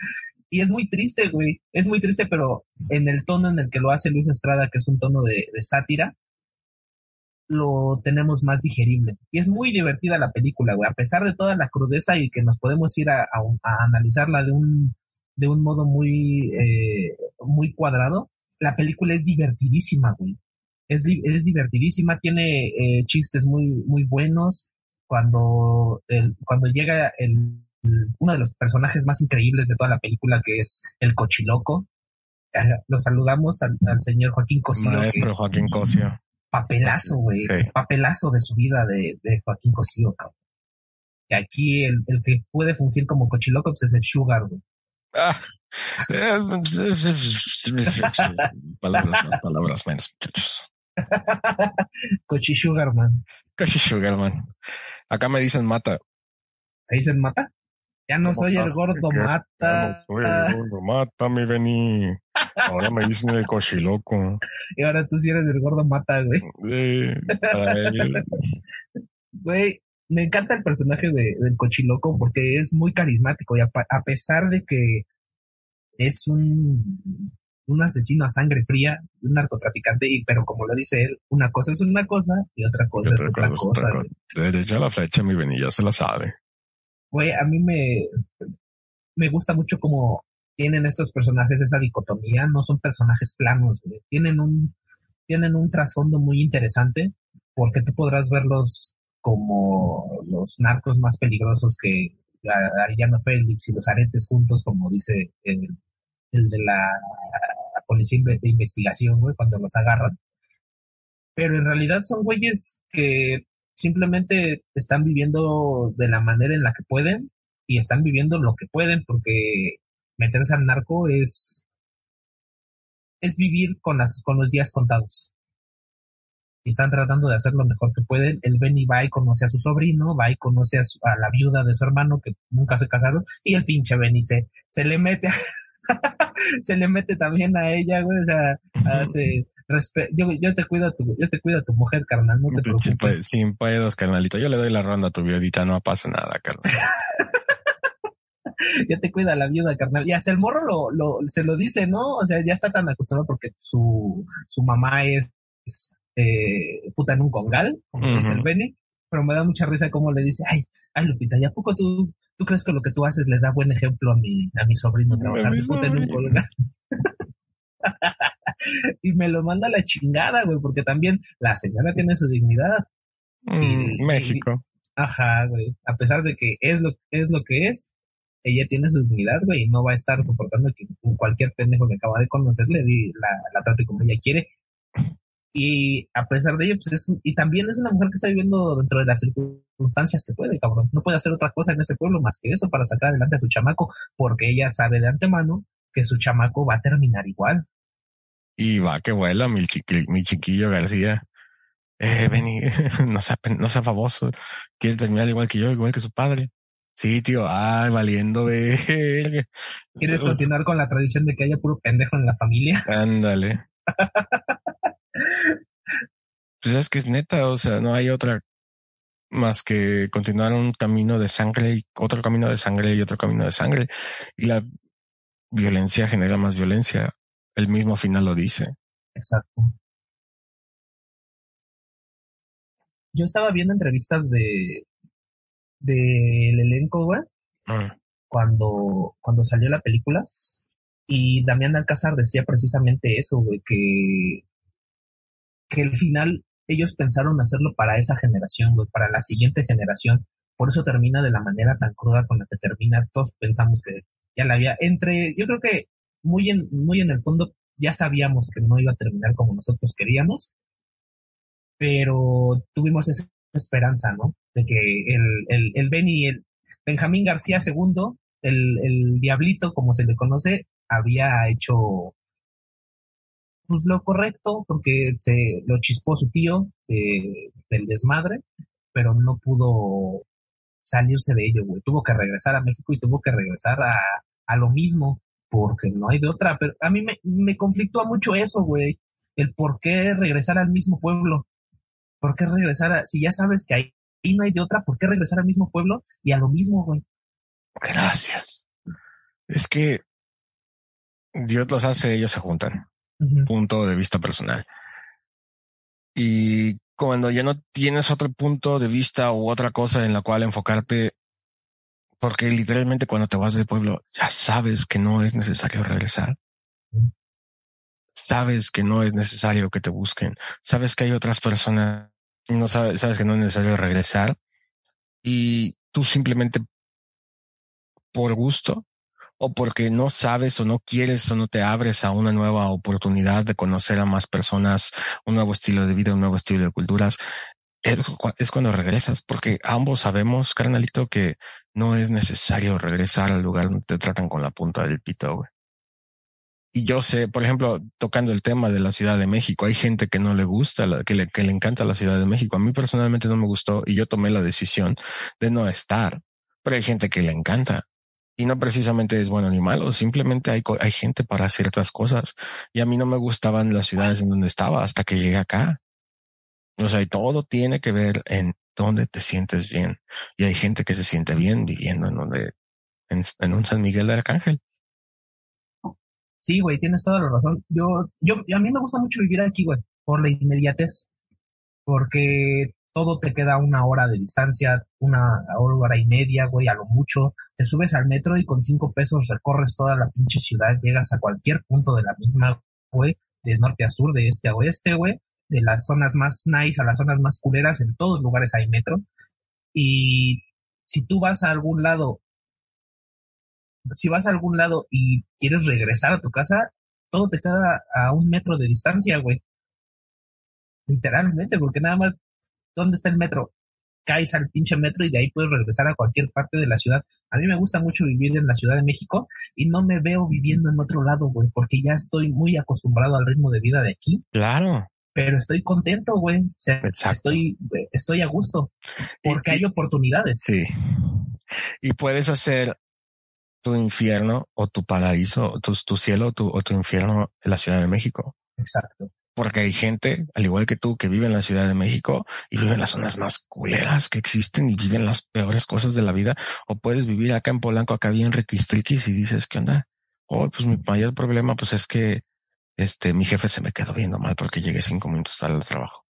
Y es muy triste, güey. Es muy triste, pero en el tono en el que lo hace Luis Estrada, que es un tono de, de sátira, lo tenemos más digerible. Y es muy divertida la película, güey. A pesar de toda la crudeza y que nos podemos ir a, a a analizarla de un, de un modo muy, eh, muy cuadrado, la película es divertidísima, güey. Es, es divertidísima, tiene eh, chistes muy, muy buenos. Cuando, el, cuando llega el, uno de los personajes más increíbles de toda la película, que es el cochiloco, eh, lo saludamos al, al señor Joaquín Cosío, que- Maestro Joaquín Cosio. papelazo, güey. Sí. Papelazo de su vida de, de Joaquín Cosío, cabrón. Que aquí el, el que puede fungir como cochiloco pues, es el Sugar, güey. Ah, palabras más, palabras menos, muchachos. Cochi Sugar, man. Casi Sugarman. Acá me dicen mata. ¿Te dicen mata? Ya no ¿Cómo soy el gordo ¿Qué? mata. Vamos, güey, gordo, mata, mi Beni. Ahora me dicen el cochiloco. Y ahora tú sí eres el gordo mata, güey. Eh, Güey, me encanta el personaje de, del cochiloco porque es muy carismático y a pesar de que es un, un asesino a sangre fría, un narcotraficante, y, pero como lo dice él, una cosa es una cosa y otra cosa es otra cosa. güey. Derecha a la flecha, mi Beni, ya se la sabe. Güey, a mí me, me gusta mucho cómo tienen estos personajes esa dicotomía, no son personajes planos, güey. Tienen un, tienen un trasfondo muy interesante, porque tú podrás verlos como los narcos más peligrosos que a- Arellano Félix y los aretes juntos, como dice el, el de la policía de investigación, güey, cuando los agarran. Pero en realidad son güeyes que simplemente están viviendo de la manera en la que pueden y están viviendo lo que pueden porque meterse al narco es es vivir con las con los días contados están tratando de hacer lo mejor que pueden el Benny va y conoce a su sobrino va y conoce a, su- a la viuda de su hermano que nunca se casaron y el pinche Benny se, se le mete se le mete también a ella güey o sea hace yo, yo te cuido a tu yo te cuido a tu mujer carnal no te pe- preocupes Sin pedos, carnalito. Yo le doy la ronda a tu viudita, no pasa nada, carnal. ya te cuida la viuda, carnal. Y hasta el morro lo, lo, se lo dice, ¿no? O sea, ya está tan acostumbrado porque su, su mamá es eh, puta en un congal, como dice el Benny, pero me da mucha risa como le dice, ay, ay Lupita, ¿y a poco tú, tú crees que lo que tú haces le da buen ejemplo a mi, a mi sobrino trabajar de puta en un congal? y me lo manda a la chingada, güey, porque también la señora tiene su dignidad. Mm, Y- México. Ajá, güey. A pesar de que es lo, es lo que es, ella tiene su dignidad, güey, y no va a estar soportando que cualquier pendejo que acaba de conocer le di- la, la trate como ella quiere. Y a pesar de ello, pues es, y también es una mujer que está viviendo dentro de las circunstancias que puede, cabrón. No puede hacer otra cosa en ese pueblo más que eso para sacar adelante a su chamaco, porque ella sabe de antemano que su chamaco va a terminar igual. Y va que vuela mi, chiqui- mi chiquillo García. Eh, Benny, no sea, no sea famoso. Quiere terminar igual que yo, igual que su padre. Sí, tío. Ay, valiendo, verga. ¿Quieres continuar con la tradición de que haya puro pendejo en la familia? Ándale. Pues es que es neta, o sea, no hay otra más que continuar un camino de sangre y otro camino de sangre y otro camino de sangre. Y la violencia genera más violencia. El mismo final lo dice. Exacto. Yo estaba viendo entrevistas de del elenco, güey, Mm. cuando, cuando salió la película. Y Damián Alcázar decía precisamente eso, güey, que, que al final ellos pensaron hacerlo para esa generación, para la siguiente generación. Por eso termina de la manera tan cruda con la que termina. Todos pensamos que ya la había, entre, yo creo que muy en, muy en el fondo ya sabíamos que no iba a terminar como nosotros queríamos, pero tuvimos esa esperanza, ¿no? De que el, el, el Benny, el Benjamín García II, el, el Diablito, como se le conoce, había hecho pues lo correcto porque se lo chispó su tío eh, del desmadre, pero no pudo salirse de ello, güey. Tuvo que regresar a México y tuvo que regresar a, a lo mismo porque no hay de otra. Pero a mí me, me conflictúa mucho eso, güey. El por qué regresar al mismo pueblo. ¿Por qué regresar a, si ya sabes que ahí, no hay de otra, ¿por qué regresar al mismo pueblo y a lo mismo, güey? Gracias. Es que Dios los hace, ellos se juntan. Punto de vista personal. Y cuando ya no tienes otro punto de vista u otra cosa en la cual enfocarte, porque literalmente cuando te vas del pueblo ya sabes que no es necesario regresar. Sabes que no es necesario que te busquen. Sabes que hay otras personas, no sabes, sabes que no es necesario regresar. Y tú simplemente por gusto o porque no sabes o no quieres o no te abres a una nueva oportunidad de conocer a más personas, un nuevo estilo de vida, un nuevo estilo de culturas, es cu- es cuando regresas, porque ambos sabemos, carnalito, que no es necesario regresar al lugar donde te tratan con la punta del pito, güey. Y yo sé, por ejemplo, tocando el tema de la Ciudad de México, hay gente que no le gusta, que le, que le encanta la Ciudad de México. A mí personalmente no me gustó y yo tomé la decisión de no estar, pero hay gente que le encanta. Y no precisamente es bueno ni malo, simplemente hay, hay gente para ciertas cosas. Y a mí no me gustaban las ciudades en donde estaba hasta que llegué acá. O sea, y todo tiene que ver en dónde te sientes bien. Y hay gente que se siente bien viviendo en donde, en, un San Miguel de Arcángel. Sí, güey, tienes toda la razón. Yo, yo, a mí me gusta mucho vivir aquí, güey, por la inmediatez, porque todo te queda una hora de distancia, una hora y media, güey, a lo mucho. Subes al metro y con cinco pesos recorres toda la pinche ciudad, llegas a cualquier punto de la misma, güey, de norte a sur, de este a oeste, güey, de las zonas más nice a las zonas más culeras, en todos lugares hay metro. Y si tú vas a algún lado si vas a algún lado y quieres regresar a tu casa, todo te queda a un metro de distancia, güey. Literalmente, porque nada más, ¿dónde está el metro? Caes al pinche metro y de ahí puedes regresar a cualquier parte de la ciudad. A mí me gusta mucho vivir en la Ciudad de México y no me veo viviendo en otro lado, güey, porque ya estoy muy acostumbrado al ritmo de vida de aquí, Claro. pero estoy contento, güey. O sea, estoy, estoy a gusto porque Y- hay oportunidades. Sí. Y puedes hacer tu infierno o tu paraíso, tu, tu cielo tu, o tu infierno en la Ciudad de México. Exacto. Porque hay gente, al igual que tú, que vive en la Ciudad de México y vive en las zonas más culeras que existen y viven las peores cosas de la vida. O puedes vivir acá en Polanco, acá bien riquistriquis y dices, ¿qué onda? Oh, pues mi mayor problema pues es que este, mi jefe se me quedó viendo mal porque llegué cinco minutos tarde al trabajo.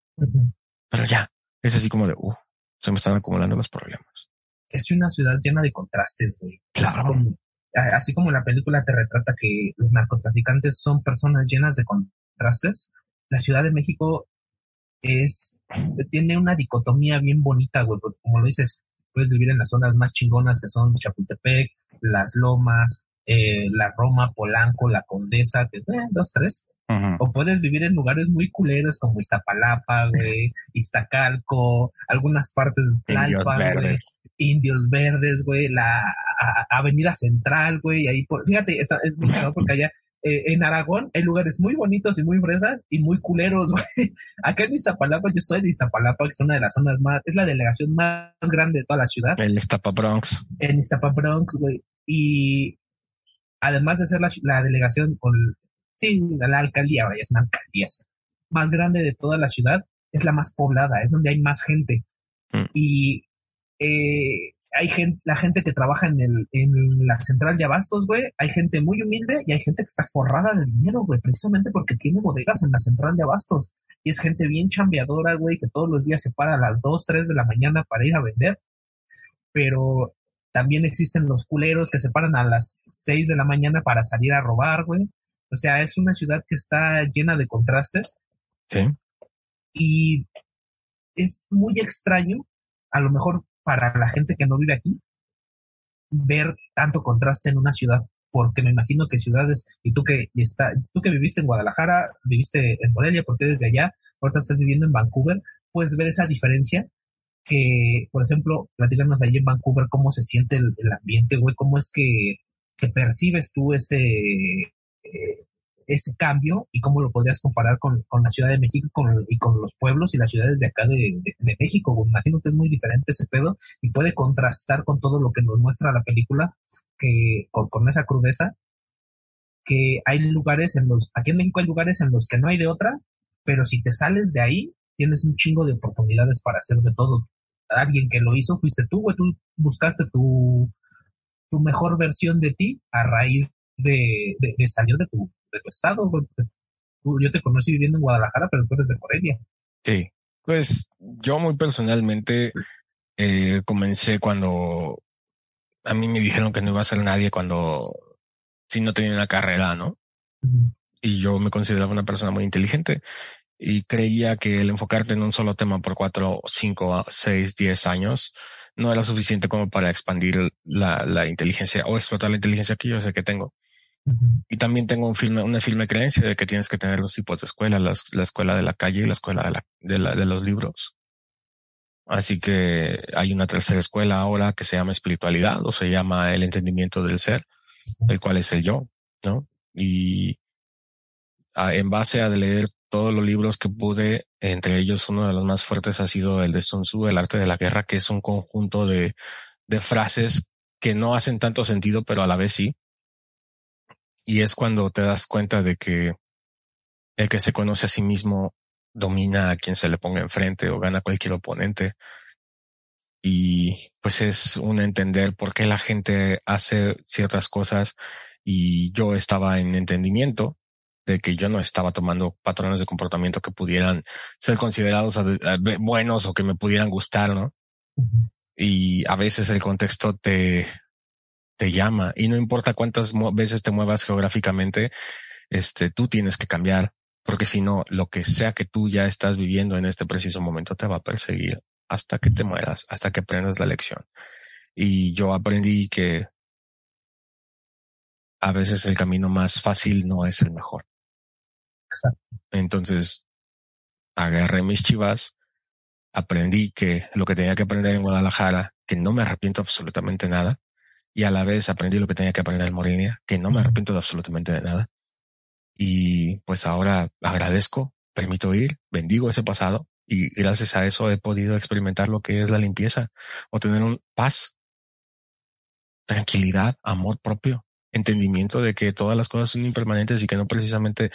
Pero ya, es así como de, uh, se me están acumulando los problemas. es una ciudad llena de contrastes, güey. Así Claro. como, así como la película te retrata que los narcotraficantes son personas llenas de contrastes, la Ciudad de México es, tiene una dicotomía bien bonita, güey, porque como lo dices, puedes vivir en las zonas más chingonas que son Chapultepec, Las Lomas, eh, la Roma, Polanco, la Condesa, que, eh, dos, tres, o puedes vivir en lugares muy culeros como Iztapalapa, güey, Iztacalco, algunas partes de Indios Tlalpan, güey. Indios Verdes, güey, la a- Avenida Central, güey, ahí por, fíjate, está, es muy cagado porque allá eh, en Aragón hay lugares muy bonitos y muy fresas y muy culeros, güey. Acá en Iztapalapa, yo soy de Iztapalapa, que es una de las zonas más, es la delegación más grande de toda la ciudad, El Estapa Bronx. en Iztapalapa Bronx, güey, y además de ser la, la delegación con, sí, la alcaldía, vaya, es una alcaldía más grande de toda la ciudad, es la más poblada, es donde hay más gente. Mm. Y eh, hay gente, la gente que trabaja en, el, en la central de abastos, güey, hay gente muy humilde y hay gente que está forrada de dinero, güey, precisamente porque tiene bodegas en la central de abastos. Y es gente bien chambeadora, güey, que todos los días se para a las 2, 3 de la mañana para ir a vender. Pero También existen los culeros que se paran a las 6 de la mañana para salir a robar, güey. O sea, es una ciudad que está llena de contrastes Sí. y es muy extraño, a lo mejor para la gente que no vive aquí, ver tanto contraste en una ciudad, porque me imagino que ciudades, y tú que está, tú que viviste en Guadalajara, viviste en Morelia, porque desde allá, ahorita estás viviendo en Vancouver, puedes ver esa diferencia que, por ejemplo, platícanos ahí en Vancouver cómo se siente el, el ambiente, güey, cómo es que, que percibes tú ese, eh, ese cambio y cómo lo podrías comparar con, con la Ciudad de México con, y con los pueblos y las ciudades de acá de, de, México. güey. Imagino que es muy diferente ese pedo y puede contrastar con todo lo que nos muestra la película, que con, con esa crudeza, que hay lugares en los, aquí en México hay lugares en los que no hay de otra, pero si te sales de ahí, tienes un chingo de oportunidades para hacer de todo. Alguien que lo hizo fuiste tú, güey, tú buscaste tu, tu mejor versión de ti a raíz de, de, de salir de tu, de tu estado, Yo te conocí viviendo en Guadalajara, pero tú eres de Morelia. Sí. Pues yo muy personalmente eh, comencé cuando a mí me dijeron que no iba a ser nadie cuando si no tenía una carrera, ¿no? Y yo me consideraba una persona muy inteligente y creía que el enfocarte en un solo tema por cuatro, cinco, seis, diez años no era suficiente como para expandir la, la inteligencia o explotar la inteligencia que yo sé que tengo. Y también tengo un una firme creencia de que tienes que tener dos tipos de escuela, las- la escuela de la calle y la escuela de, la, de, la- de los libros. Así que hay una tercera escuela ahora que se llama espiritualidad o se llama el entendimiento del ser, el cual es el yo, ¿no? Y a- en base a leer todos los libros que pude, entre ellos uno de los más fuertes ha sido el de Sun Tzu, El arte de la guerra, que es un conjunto de, de frases que no hacen tanto sentido, pero a la vez sí. Y es cuando te das cuenta de que el que se conoce a sí mismo domina a quien se le ponga enfrente o gana cualquier oponente. Y pues es un entender por qué la gente hace ciertas cosas y yo estaba en entendimiento de que yo no estaba tomando patrones de comportamiento que pudieran ser considerados eh, buenos o que me pudieran gustar, ¿no? Y a veces el contexto te, te llama y no importa cuántas veces te muevas geográficamente, este, tú tienes que cambiar porque si no, lo que sea que tú ya estás viviendo en este preciso momento te va a perseguir hasta que te mueras, hasta que aprendas la lección. Y yo aprendí que a veces el camino más fácil no es el mejor. Exacto. Entonces, agarré mis chivas, aprendí que lo que tenía que aprender en Guadalajara, que no me arrepiento absolutamente nada, y a la vez aprendí lo que tenía que aprender en Morelia, que no me arrepiento de absolutamente de nada. Y pues ahora agradezco, permito ir, bendigo ese pasado y gracias a eso he podido experimentar lo que es la limpieza o tener un paz, tranquilidad, amor propio, entendimiento de que todas las cosas son impermanentes y que no precisamente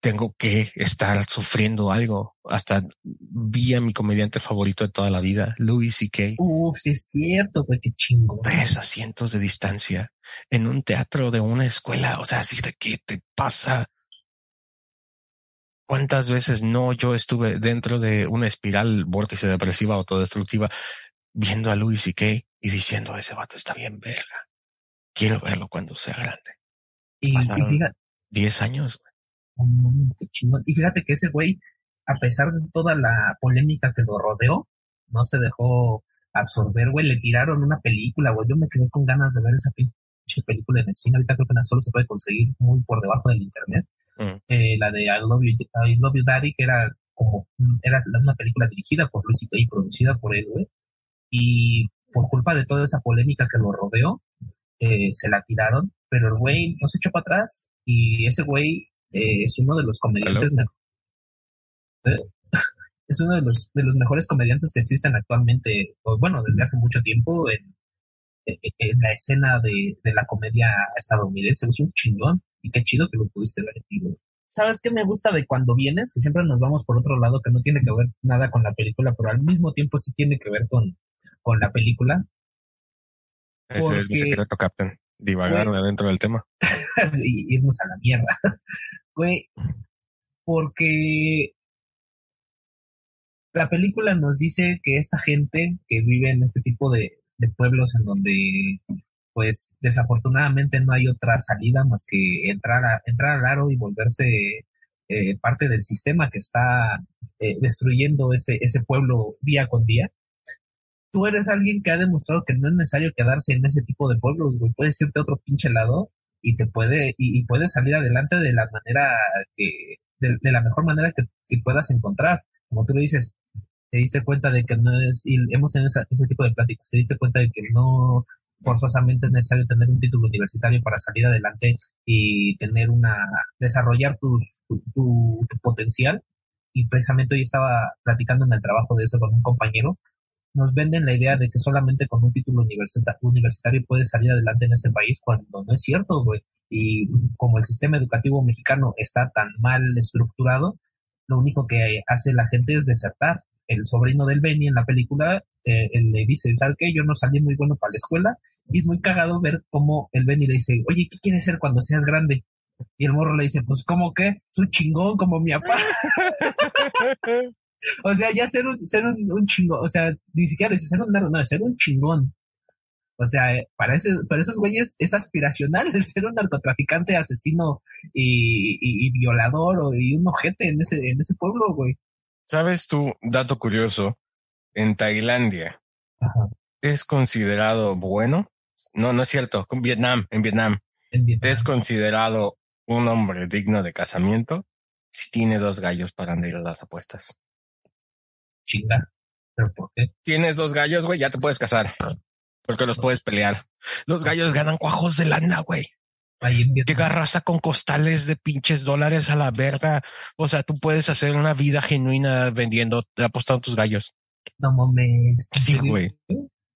tengo que estar sufriendo algo. Hasta vi a mi comediante favorito de toda la vida, Louis C.K. Uf, sí es cierto, güey, qué chingo. tres asientos de distancia en un teatro de una escuela. O sea, así de qué te pasa. ¿Cuántas veces no yo estuve dentro de una espiral vórtice depresiva autodestructiva viendo a Louis C.K. y diciendo ese vato está bien verga. Quiero verlo cuando sea grande. Y, y pasaron. fíjate, Diez años. güey. Mames, qué chingón. Y fíjate que ese güey, a pesar de toda la polémica que lo rodeó, no se dejó absorber, güey. Le tiraron una película, güey. Yo me quedé con ganas de ver esa pinche película en el cine. Ahorita creo que solo se puede conseguir muy por debajo del internet. Mm. Eh, la de I Love You, I Love You Daddy, que era como, era una película dirigida por Luis y producida por él, güey. Y por culpa de toda esa polémica que lo rodeó, eh, se la tiraron, pero el güey no se echó para atrás y ese güey eh, es uno de los comediantes me- eh, es uno de los de los mejores comediantes que existen actualmente, o bueno, desde hace mucho tiempo en, en- en la escena de, de la comedia estadounidense. Es un chingón y qué chido que lo pudiste ver güey. ¿Sabes qué me gusta de cuando vienes? Que siempre nos vamos por otro lado que no tiene que ver nada con la película, pero al mismo tiempo sí tiene que ver con, con la película. Ese es mi secreto, Captain. Divagar Güey. adentro del tema. y irnos a la mierda. Güey, porque la película nos dice que esta gente que vive en este tipo de, de pueblos en donde pues desafortunadamente no hay otra salida más que entrar, a, entrar al aro y volverse eh, parte del sistema que está eh, destruyendo ese, ese pueblo día con día. Tú eres alguien que ha demostrado que no es necesario quedarse en ese tipo de pueblos, güey. Puedes irte a otro pinche lado y te puede, y, puedes salir adelante de la manera que, de, la mejor manera que, puedas encontrar. Como tú lo dices, te diste cuenta de que no es, y hemos tenido esa- ese tipo de pláticas, te diste cuenta de que no forzosamente es necesario tener un título universitario para salir adelante y tener una, desarrollar tus- tu, tu, tu potencial. Y precisamente hoy estaba platicando en el trabajo de eso con un compañero. Nos venden la idea de que solamente con un título universita- universitario puedes salir adelante en este país cuando no es cierto, güey. Y como el sistema educativo mexicano está tan mal estructurado, lo único que hace la gente es desertar. El sobrino del Benny en la película, eh, le dice, ¿sabes qué? Yo no salí muy bueno para la escuela. Y es muy cagado ver cómo el Benny le dice, oye, ¿qué quieres ser cuando seas grande? Y el morro le dice, pues, ¿cómo qué? Un chingón como mi papá. o sea, ya ser un, ser un, un chingón, o sea, ni siquiera dice ser un nerd, no, ser un chingón. O sea, para, ese, para esos güeyes es aspiracional el ser un narcotraficante, asesino y, y, y violador o, y un ojete en ese, en ese pueblo, güey. ¿Sabes tú, dato curioso? En Tailandia Ajá. es considerado bueno. No, no es cierto. Vietnam, en Vietnam En Vietnam. es considerado un hombre digno de casamiento si tiene dos gallos para andar a las apuestas. Chinga. ¿Pero por qué? Tienes dos gallos, güey, ya te puedes casar. Porque los puedes pelear. Los gallos ganan cuajos de lana, güey. Llega raza con costales de pinches dólares a la verga. O sea, tú puedes hacer una vida genuina vendiendo, apostando tus gallos. No mames. Sí, güey.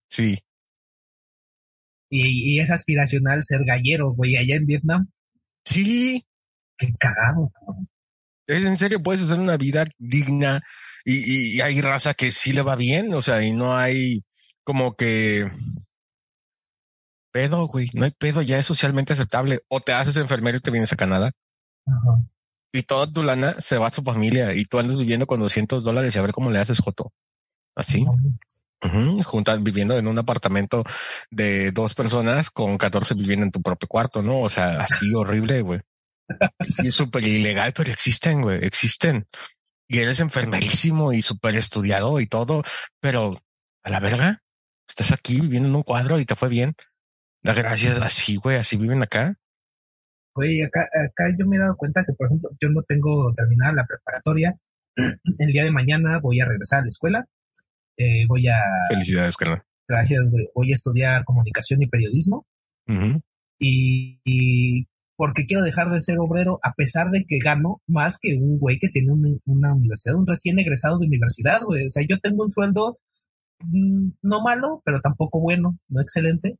Sí. Y, y es aspiracional ser gallero, güey, allá en Vietnam. Sí. Qué cagado. Es en serio, puedes hacer una vida digna y, hay raza que sí le va bien. O sea, y no hay como que pedo, güey. No hay pedo, ya es socialmente aceptable. O te haces enfermero y te vienes a Canadá. Ajá. y toda tu lana se va a tu familia y tú andas viviendo con 200 dólares y a ver cómo le haces, Joto. Así, juntas viviendo en un apartamento de dos personas con 14 viviendo en tu propio cuarto, ¿no? O sea, así horrible, güey. Sí, es súper ilegal, pero existen, güey, existen. Y eres enfermerísimo y súper estudiado y todo, pero a la verga, estás aquí viviendo en un cuadro y te fue bien. Da gracias, así, güey, así viven acá. Güey, acá, acá yo me he dado cuenta que, por ejemplo, yo no tengo terminada la preparatoria. El día de mañana voy a regresar a la escuela. Eh, voy a, Felicidades, carnal. gracias, güey, voy a estudiar comunicación y periodismo. Y porque quiero dejar de ser obrero a pesar de que gano más que un güey que tiene un- una universidad, un recién egresado de universidad, güey. O sea, yo tengo un sueldo mm, no malo, pero tampoco bueno, no excelente.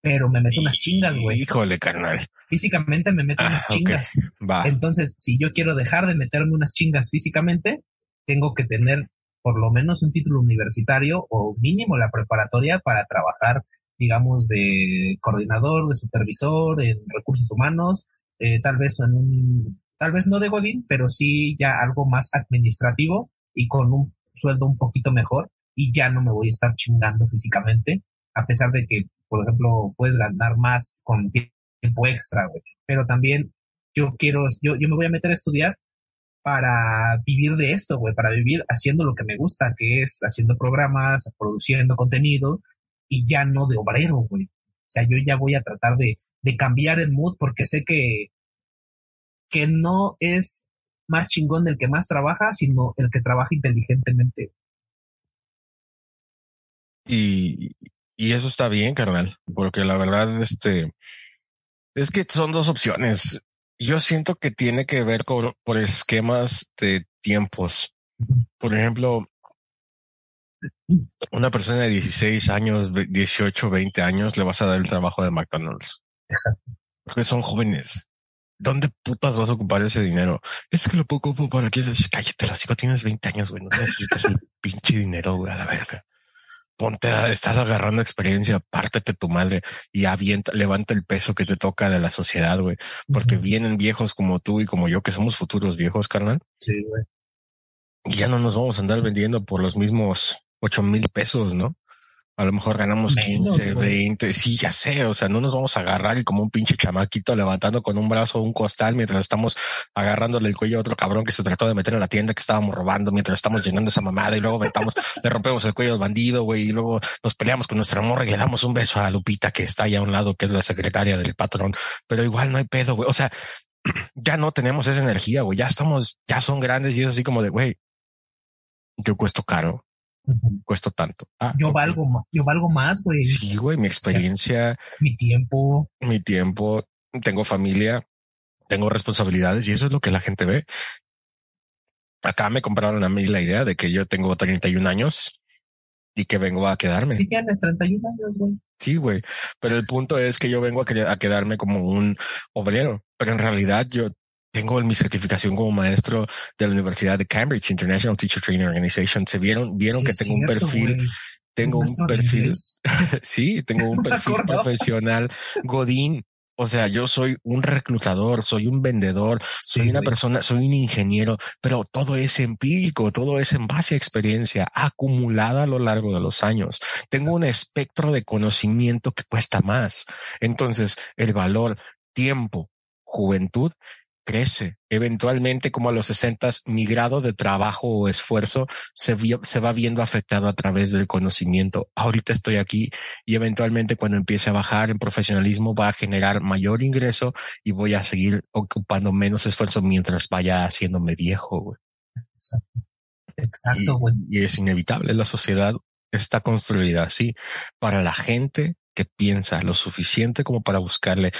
Pero me meto unas chingas, güey. Híjole, carnal. Físicamente me meto Ah, unas chingas. Va. Entonces, si yo quiero dejar de meterme unas chingas físicamente, tengo que tener por lo menos un título universitario o mínimo la preparatoria para trabajar, digamos, de coordinador, de supervisor, en recursos humanos, eh, tal vez en un, tal vez no de Godín, pero sí ya algo más administrativo y con un sueldo un poquito mejor y ya no me voy a estar chingando físicamente, a pesar de que, por ejemplo, puedes ganar más con tiempo extra, güey. Pero también yo quiero, yo, yo me voy a meter a estudiar para vivir de esto, güey, para vivir haciendo lo que me gusta, que es haciendo programas, produciendo contenido y ya no de obrero, güey. O sea, yo ya voy a tratar de, de cambiar el mood porque sé que, que no es más chingón el que más trabaja, sino el que trabaja inteligentemente. Y, y eso está bien, carnal, porque la verdad, este, es que son dos opciones. Yo siento que tiene que ver con, por esquemas de tiempos. Por ejemplo, una persona de 16 años, ve- 18, 20 años, le vas a dar el trabajo de McDonald's. Exacto. Porque son jóvenes. ¿Dónde putas vas a ocupar ese dinero? Es que lo puedo ocupar para que cállate, lo sigo, tienes 20 años, güey. No necesitas el pinche dinero, güey, a la verga. Ponte, a- estás agarrando experiencia, pártete tu madre y avienta, levanta el peso que te toca de la sociedad, güey. Porque vienen viejos como tú y como yo, que somos futuros viejos, carnal, Sí, güey. y ya no nos vamos a andar vendiendo por los mismos ocho mil pesos, ¿no? A lo mejor ganamos Menos, 15, güey. 20. Sí, ya sé. O sea, no nos vamos a agarrar y como un pinche chamaquito levantando con un brazo un costal mientras estamos agarrándole el cuello a otro cabrón que se trató de meter en la tienda que estábamos robando mientras estamos llenando esa mamada y luego le rompemos el cuello al bandido, güey, y luego nos peleamos con nuestra morra y le damos un beso a Lupita que está allá a un lado, que es la secretaria del patrón. Pero igual no hay pedo, güey. O sea, ya no tenemos esa energía, güey. Ya estamos, ya son grandes y es así como de, güey, yo cuesto caro. Cuesto tanto. Ah, Yo valgo, ma- yo valgo más, güey. Sí, güey, mi experiencia, Mi tiempo. mi tiempo, tengo familia, tengo responsabilidades y eso es lo que la gente ve. Acá me compraron a mí la idea de que yo tengo 31 años y que vengo a quedarme. Si tienes 31 años, güey. Sí, güey. Pero el punto es que yo vengo a, a quedarme como un obrero, pero en realidad yo tengo mi certificación como maestro de la Universidad de Cambridge International Teacher Training Organization. Se vieron, vieron Sí, que tengo un perfil, tengo un perfil, sí, tengo un perfil profesional Godín. O sea, yo soy un reclutador, soy un vendedor, soy Sí, una güey. persona, soy un ingeniero, pero todo es empírico, todo es en base a experiencia acumulada a lo largo de los años. Tengo un espectro de conocimiento que cuesta más. Entonces, el valor, tiempo, juventud crece. Eventualmente, como a los 60, mi grado de trabajo o esfuerzo se, vio- se va viendo afectado a través del conocimiento. Ahorita estoy aquí y eventualmente cuando empiece a bajar en profesionalismo va a generar mayor ingreso y voy a seguir ocupando menos esfuerzo mientras vaya haciéndome viejo. güey. Exacto. Y, Exacto, güey. y es inevitable. La sociedad está construida así para la gente que piensa lo suficiente como para buscarle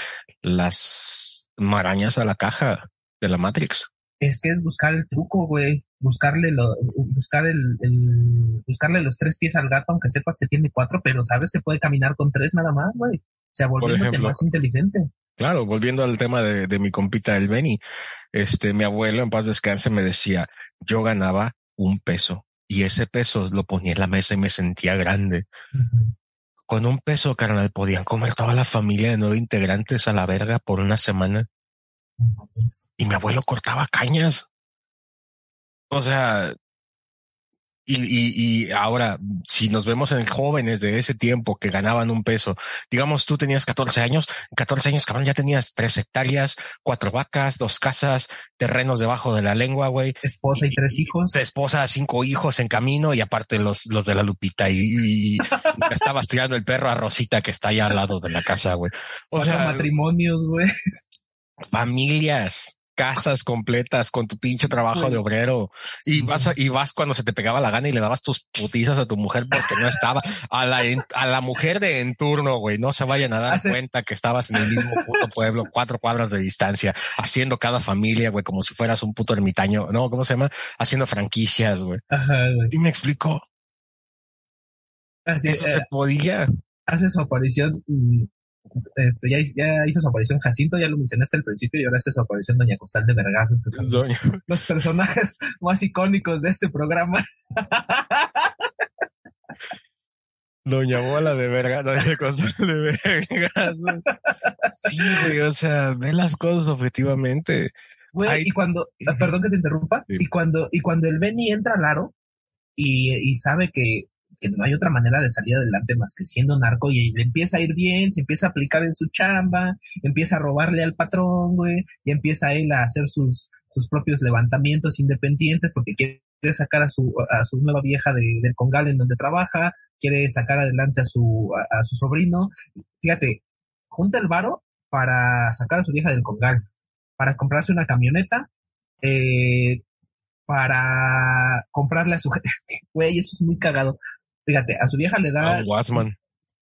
las marañas a la caja de la Matrix. Es que es buscar el truco, güey. Buscarle lo, buscar el, el- buscarle los tres pies al gato, aunque sepas que tiene cuatro, pero sabes que puede caminar con tres nada más, güey. O sea, volviéndote más inteligente. Claro, volviendo al tema de, de mi compita el Benny, este, mi abuelo en paz descanse me decía, yo ganaba un peso y ese peso lo ponía en la mesa y me sentía grande. Con un peso, carnal, podían comer toda la familia de nueve integrantes a la verga por una semana y mi abuelo cortaba cañas. O sea, y, y, y ahora, si nos vemos en jóvenes de ese tiempo que ganaban un peso, digamos tú tenías 14 años, 14 años, cabrón, ya tenías tres hectáreas, cuatro vacas, dos casas, terrenos debajo de la lengua, güey, Esposa y tres hijos. esposa, cinco hijos en camino y aparte los, los de la Lupita y, y, y estabas tirando el perro a Rosita que está allá al lado de la casa, güey. O sea, matrimonios, güey. familias, casas completas con tu pinche trabajo de obrero y vas a- y vas cuando se te pegaba la gana y le dabas tus putizas a tu mujer porque no estaba a la a la mujer de en turno, güey, no se vayan a dar Hace- cuenta que estabas en el mismo puto pueblo, cuatro cuadras de distancia, haciendo cada familia, güey, como si fueras un puto ermitaño, no, ¿cómo se llama? Haciendo franquicias, güey. Ajá, güey. Y me explicó, Así, eso eh, se podía. hace su aparición, mm, este, ya, ya hizo su aparición Jacinto, ya lo mencionaste al principio, y ahora hace su aparición Doña Costal de Vergazos, que son los, Doña- los personajes más icónicos de este programa. Doña Bola de verga, Doña Costal de verga. Sí, güey, o sea, ve las cosas objetivamente. Güey, Ay. y cuando, ah, perdón que te interrumpa, Sí. y cuando, y cuando el Benny entra al aro y, y sabe que, que no hay otra manera de salir adelante más que siendo narco y le empieza a ir bien, se empieza a aplicar en su chamba, empieza a robarle al patrón, güey, y empieza él a hacer sus, sus propios levantamientos independientes porque quiere sacar a su, a su nueva vieja de- del congal en donde trabaja, quiere sacar adelante a su, a, a su sobrino. Fíjate, junta el varo para sacar a su vieja del congal, para comprarse una camioneta, eh, para comprarle a su güey, eso es muy cagado. Fíjate, a su vieja le da Ah, Wasman.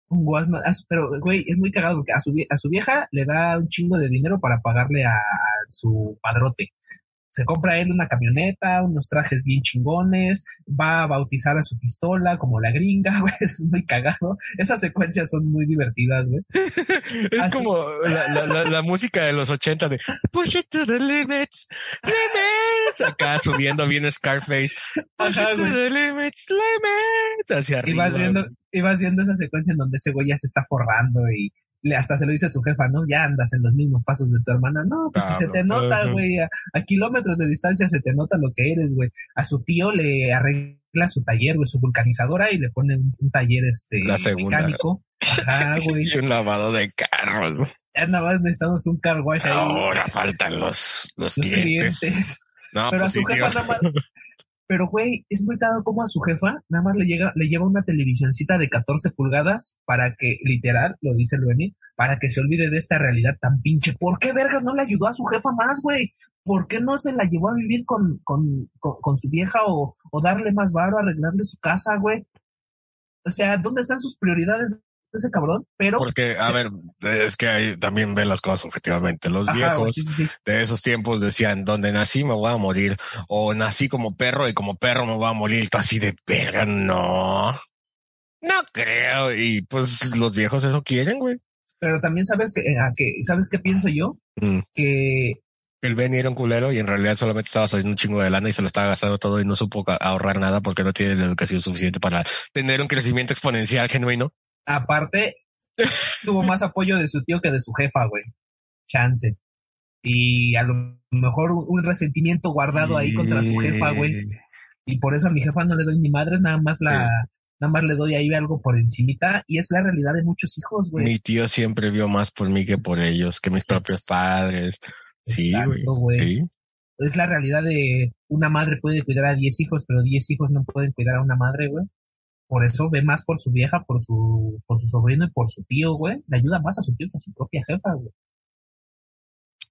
un Guasman, a su- pero güey, es muy cagado porque a su, a su vieja le da un chingo de dinero para pagarle a, a su padrote. Se compra él una camioneta, unos trajes bien chingones, va a bautizar a su pistola como la gringa, güey, es muy cagado. Esas secuencias son muy divertidas, güey. Es como la, la, la, la música de los 80 de Push it to the limits, limits. Acá subiendo bien Scarface. Push Ajá, it to the limits, limits. Hacia Y arriba. vas viendo, y vas viendo esa secuencia en donde ese güey ya se está forrando y, hasta se lo dice a su jefa, ¿no? Ya andas en los mismos pasos de tu hermana. No, pues si se te nota, güey, a, a kilómetros de distancia se te nota lo que eres, güey. A su tío le arregla su taller, güey, su vulcanizadora y le pone un, un taller, este, mecánico. Ajá, güey. Y un lavado de carros. Ya nada más necesitamos un car wash ahí. Ahora faltan los, los, los clientes. clientes. No, Pero a pues su sí, jefa tío. nada más. Pero, güey, es muy caro como a su jefa nada más le llega, le lleva una televisioncita de 14 pulgadas para que, literal, lo dice el para que se olvide de esta realidad tan pinche. ¿Por qué vergas no le ayudó a su jefa más, güey? ¿Por qué no se la llevó a vivir con, con, con, con su vieja o, o darle más varo, arreglarle su casa, güey? O sea, ¿dónde están sus prioridades de ese cabrón? Pero. Porque, a Sí. ver, es que ahí también ven las cosas objetivamente. Los Ajá, viejos sí, sí, sí. de esos tiempos decían, donde nací me voy a morir, o nací como perro y como perro me voy a morir, tú así de verga, no, no creo, y pues los viejos eso quieren, güey. Pero también sabes que, eh, a que, ¿sabes qué pienso yo? Mm. Que El Benny era un culero y en realidad solamente estaba saliendo un chingo de lana y se lo estaba gastando todo y no supo ahorrar nada porque no tiene la educación suficiente para tener un crecimiento exponencial genuino. Aparte tuvo más apoyo de su tío que de su jefa, güey. Chance. Y a lo mejor un, resentimiento guardado ahí contra su jefa, güey. Y por eso a mi jefa no le doy ni madres, nada más la, nada más le doy ahí algo por encimita. Y es la realidad de muchos hijos, güey. Mi tío siempre vio más por mí que por ellos, que mis propios padres. Sí, Exacto, güey. güey. Sí. Es la realidad de una madre puede cuidar a 10 hijos, pero 10 hijos no pueden cuidar a una madre, güey. Por eso ve más por su vieja, por su, por su sobrino y por su tío, güey. Le ayuda más a su tío que a su propia jefa, güey.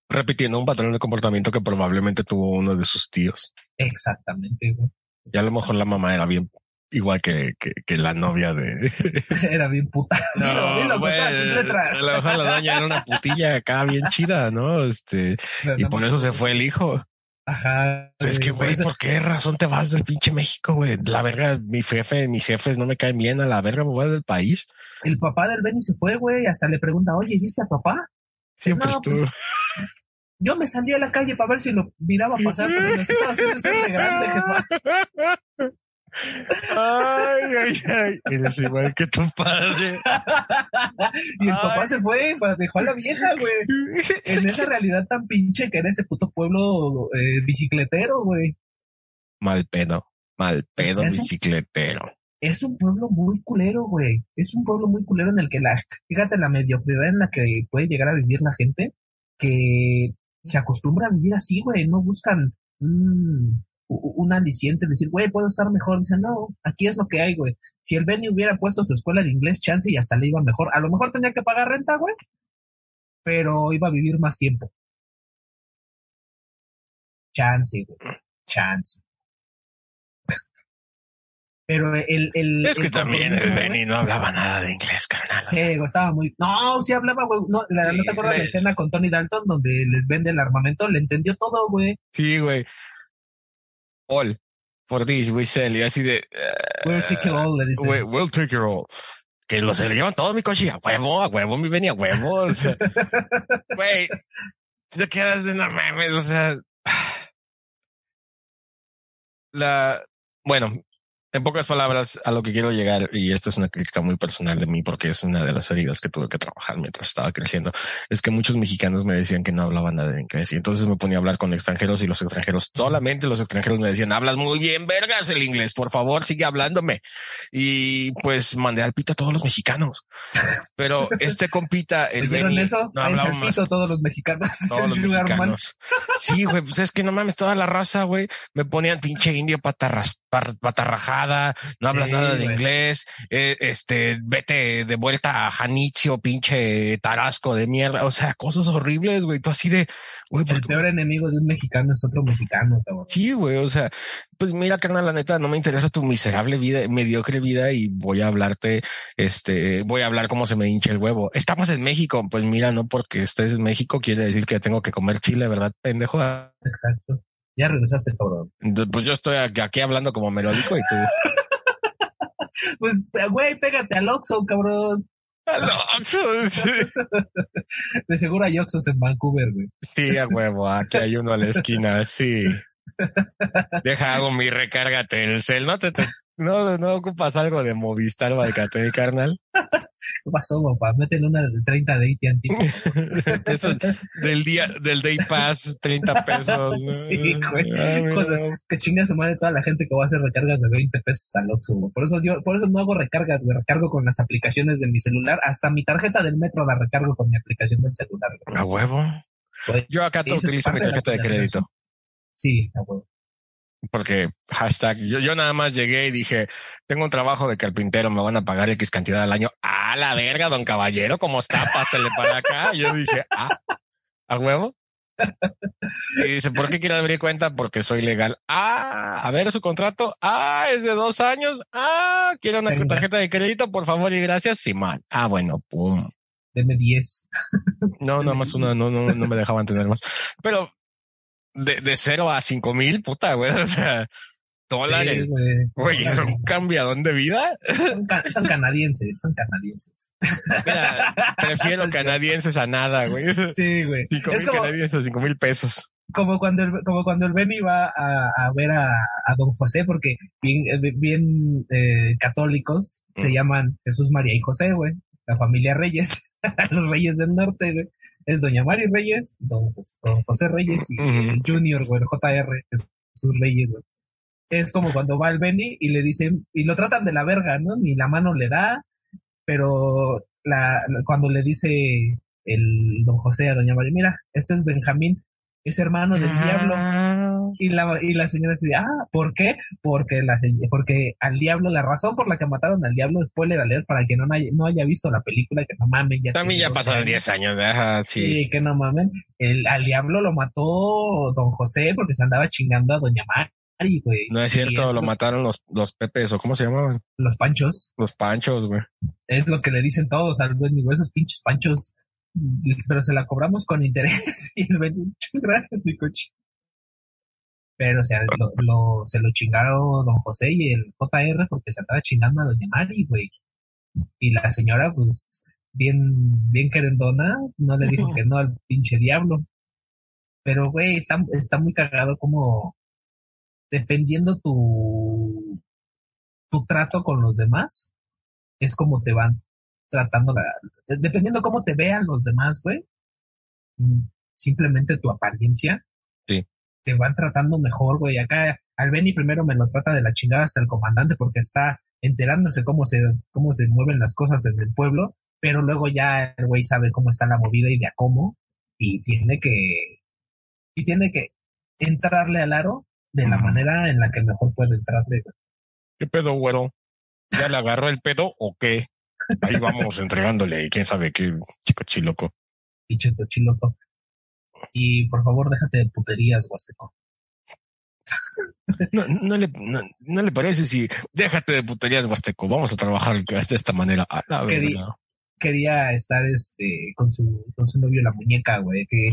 Repitiendo un patrón de comportamiento que probablemente tuvo uno de sus tíos. Exactamente, güey. Y a lo mejor la mamá era bien igual que, que, que la novia de... Era bien puta. dilo, dilo todas sus letras. A lo mejor la doña era una putilla acá bien chida, ¿no? Este, Pero y por eso se fue el hijo. Ajá. Es que, güey, ¿por qué razón te vas del pinche México, güey? La verga, mi jefe, mis jefes no me caen bien, a la verga me voy del país. El papá del Benny se fue, güey. Hasta le pregunta, oye, ¿viste a papá? Siempre No, estuvo. pues, Yo me salí a la calle para ver si lo miraba pasar, pero en los Estados Unidos es grande, jefa. Ay, ay, ay. Eres igual que tu padre. y el papá se fue, pues, dejó a la vieja, güey. En esa realidad tan pinche que era ese puto pueblo eh, bicicletero, güey. Mal pedo, mal pedo bicicletero. Es un pueblo muy culero, güey. Es un pueblo muy culero en el que la, fíjate la mediocridad en la que puede llegar a vivir la gente, que se acostumbra a vivir así, güey. No buscan u- un aliciente, decir, güey, puedo estar mejor. Dicen, no, aquí es lo que hay, güey. Si el Benny hubiera puesto su escuela de inglés, chance y hasta le iba mejor. A lo mejor tenía que pagar renta, güey, pero iba a vivir más tiempo. Chance, güey. Chance. Pero el, el, Es que el también el Benny no hablaba nada de inglés, carnal. Sí, estaba muy. No, sí hablaba, güey. No, la, Sí, ¿no te acuerdas de la escena con Tony Dalton donde les vende el armamento? Le entendió todo, güey. Sí, güey. All. For this, we sell. Y así de. eh, We'll take it all, le we- we'll take it all. Que lo se le llevan todo mi coche a huevo, a huevo, mi Benny, a huevo. O sea, güey. Se quedas de no mames, o sea. La. Bueno, en pocas palabras, a lo que quiero llegar, y esto es una crítica muy personal de mí porque es una de las heridas que tuve que trabajar mientras estaba creciendo, es que muchos mexicanos me decían que no hablaban nada de inglés y entonces me ponía a hablar con extranjeros y los extranjeros, solamente los extranjeros me decían, hablas muy bien, vergas el inglés, por favor, sigue hablándome. Y pues mandé al pito a todos los mexicanos. Pero este compita, el ¿Oyeron Benny, eso? no hablaba al más pito todos los mexicanos. todos los mexicanos. Sí, güey, pues es que no mames, toda la raza, güey, me ponían pinche indio patarras, par- no hablas Sí, nada de güey. inglés, eh, este, vete de vuelta a Janitzio, pinche tarasco de mierda, o sea, cosas horribles, güey, tú así de, güey, ¿por El peor enemigo de un mexicano es otro mexicano, cabrón. Sí, güey, o sea, pues mira, carnal, la neta, no me interesa tu miserable vida, mediocre vida y voy a hablarte, este, voy a hablar cómo se me hincha el huevo. Estamos en México, pues mira, no porque estés en México quiere decir que tengo que comer chile, ¿verdad, pendejo? Exacto. Ya regresaste, cabrón. Pues yo estoy aquí hablando como melódico y tú. Pues, güey, pégate al Oxxo, cabrón. De seguro hay Oxxos en Vancouver, güey. Sí, a huevo, aquí hay uno a la esquina, sí. Deja hago mi recarga Telcel. No te, te- no, no ocupas algo de Movistar o Alcatel, carnal. ¿Qué pasó, papá? Meten una de 30 de AT&T. Eso, del día, del Day Pass, 30 pesos. Sí, güey. Ah, Cosa- que chinga su madre toda la gente que va a hacer recargas de 20 pesos al Oxxo, güey. Por eso yo, por eso no hago recargas, güey. Recargo con las aplicaciones de mi celular. Hasta mi tarjeta del metro la recargo con mi aplicación del celular, güey. A huevo. Güey, Yo acá te utilizo mi de tarjeta de crédito. Sí, a huevo. Porque hashtag, yo, yo nada más llegué y dije, tengo un trabajo de carpintero, me van a pagar X cantidad al año. Ah, la verga, don caballero, ¿cómo está? Pásale para acá. Y yo dije, ah, a huevo. Y dice, ¿por qué quiere abrir cuenta? Porque soy legal. Ah, a ver su contrato. Ah, es de dos años. Ah, quiere una Venga. tarjeta de crédito, por favor y gracias. Simán. Ah, bueno, pum. Deme 10. No, nada más una, no, no, no me dejaban tener más. Pero de, de cero a cinco mil, puta, güey. O sea, dólares. Sí, güey. Güey, ¿es Dólares. un cambiadón de vida? Son, ca- son canadienses, son canadienses. Mira, prefiero canadienses a nada, güey. Sí, güey. Mil como, canadienses a cinco mil pesos. como cuando el, como cuando el Benny va a, a ver a, a don José, porque bien, eh, bien eh, católicos se Mm. llaman Jesús, María y José, güey. La familia Reyes, los Reyes del Norte, güey. Es doña Mari Reyes, don, Jos- don José Reyes y el Junior, güey, el JR, Jesús Reyes, güey. Es como cuando va el Benny y le dicen, y lo tratan de la verga, ¿no? Ni la mano le da, pero la, la- cuando le dice el don José a doña María, mira, este es Benjamín, es hermano del diablo. Y la, y la señora dice, ah, ¿por qué? Porque, la, porque al diablo, la razón por la que mataron al diablo, spoiler alert, para quien no haya, no haya visto la película, que no mamen, ya También ya 12 pasaron años. 10 años, ajá, sí. Sí, que no mamen. El, al diablo lo mató don José porque se andaba chingando a doña Mari, güey. No es Y cierto, lo mataron los, los pepes, o cómo se llamaban? Los panchos. Los panchos, güey. Es lo que le dicen todos al Benny, güey, esos pinches panchos. Pero se la cobramos con interés. Y el muchas gracias, mi coche. Pero o sea, lo, lo- se lo chingaron don José y el JR porque se andaba chingando a doña Mari, güey. Y la señora, pues, bien, bien querendona, no le dijo que no al pinche diablo. Pero, güey, está, está muy cagado como dependiendo tu, tu trato con los demás, es como te van tratando la, dependiendo cómo te vean los demás, güey, mm, simplemente tu apariencia, Sí. Te van tratando mejor, güey. Acá al Benny primero me lo trata de la chingada hasta el comandante porque está enterándose cómo se, cómo se mueven las cosas en el pueblo, pero luego ya el güey sabe cómo está la movida y de a cómo, y tiene que, y tiene que entrarle al aro de la manera en la que mejor puede entrarle, güey. ¿Qué pedo, güero? ¿Ya le agarró el pedo o qué? Ahí vamos entregándole, y quién sabe qué chico chiloco. pinche cochiloco. Y por favor, déjate de puterías, Huasteco. No, no, le, no, no le parece si déjate de puterías, Huasteco. Vamos a trabajar de esta manera. A la Quería- estar este con su, con su novio, la muñeca, güey, que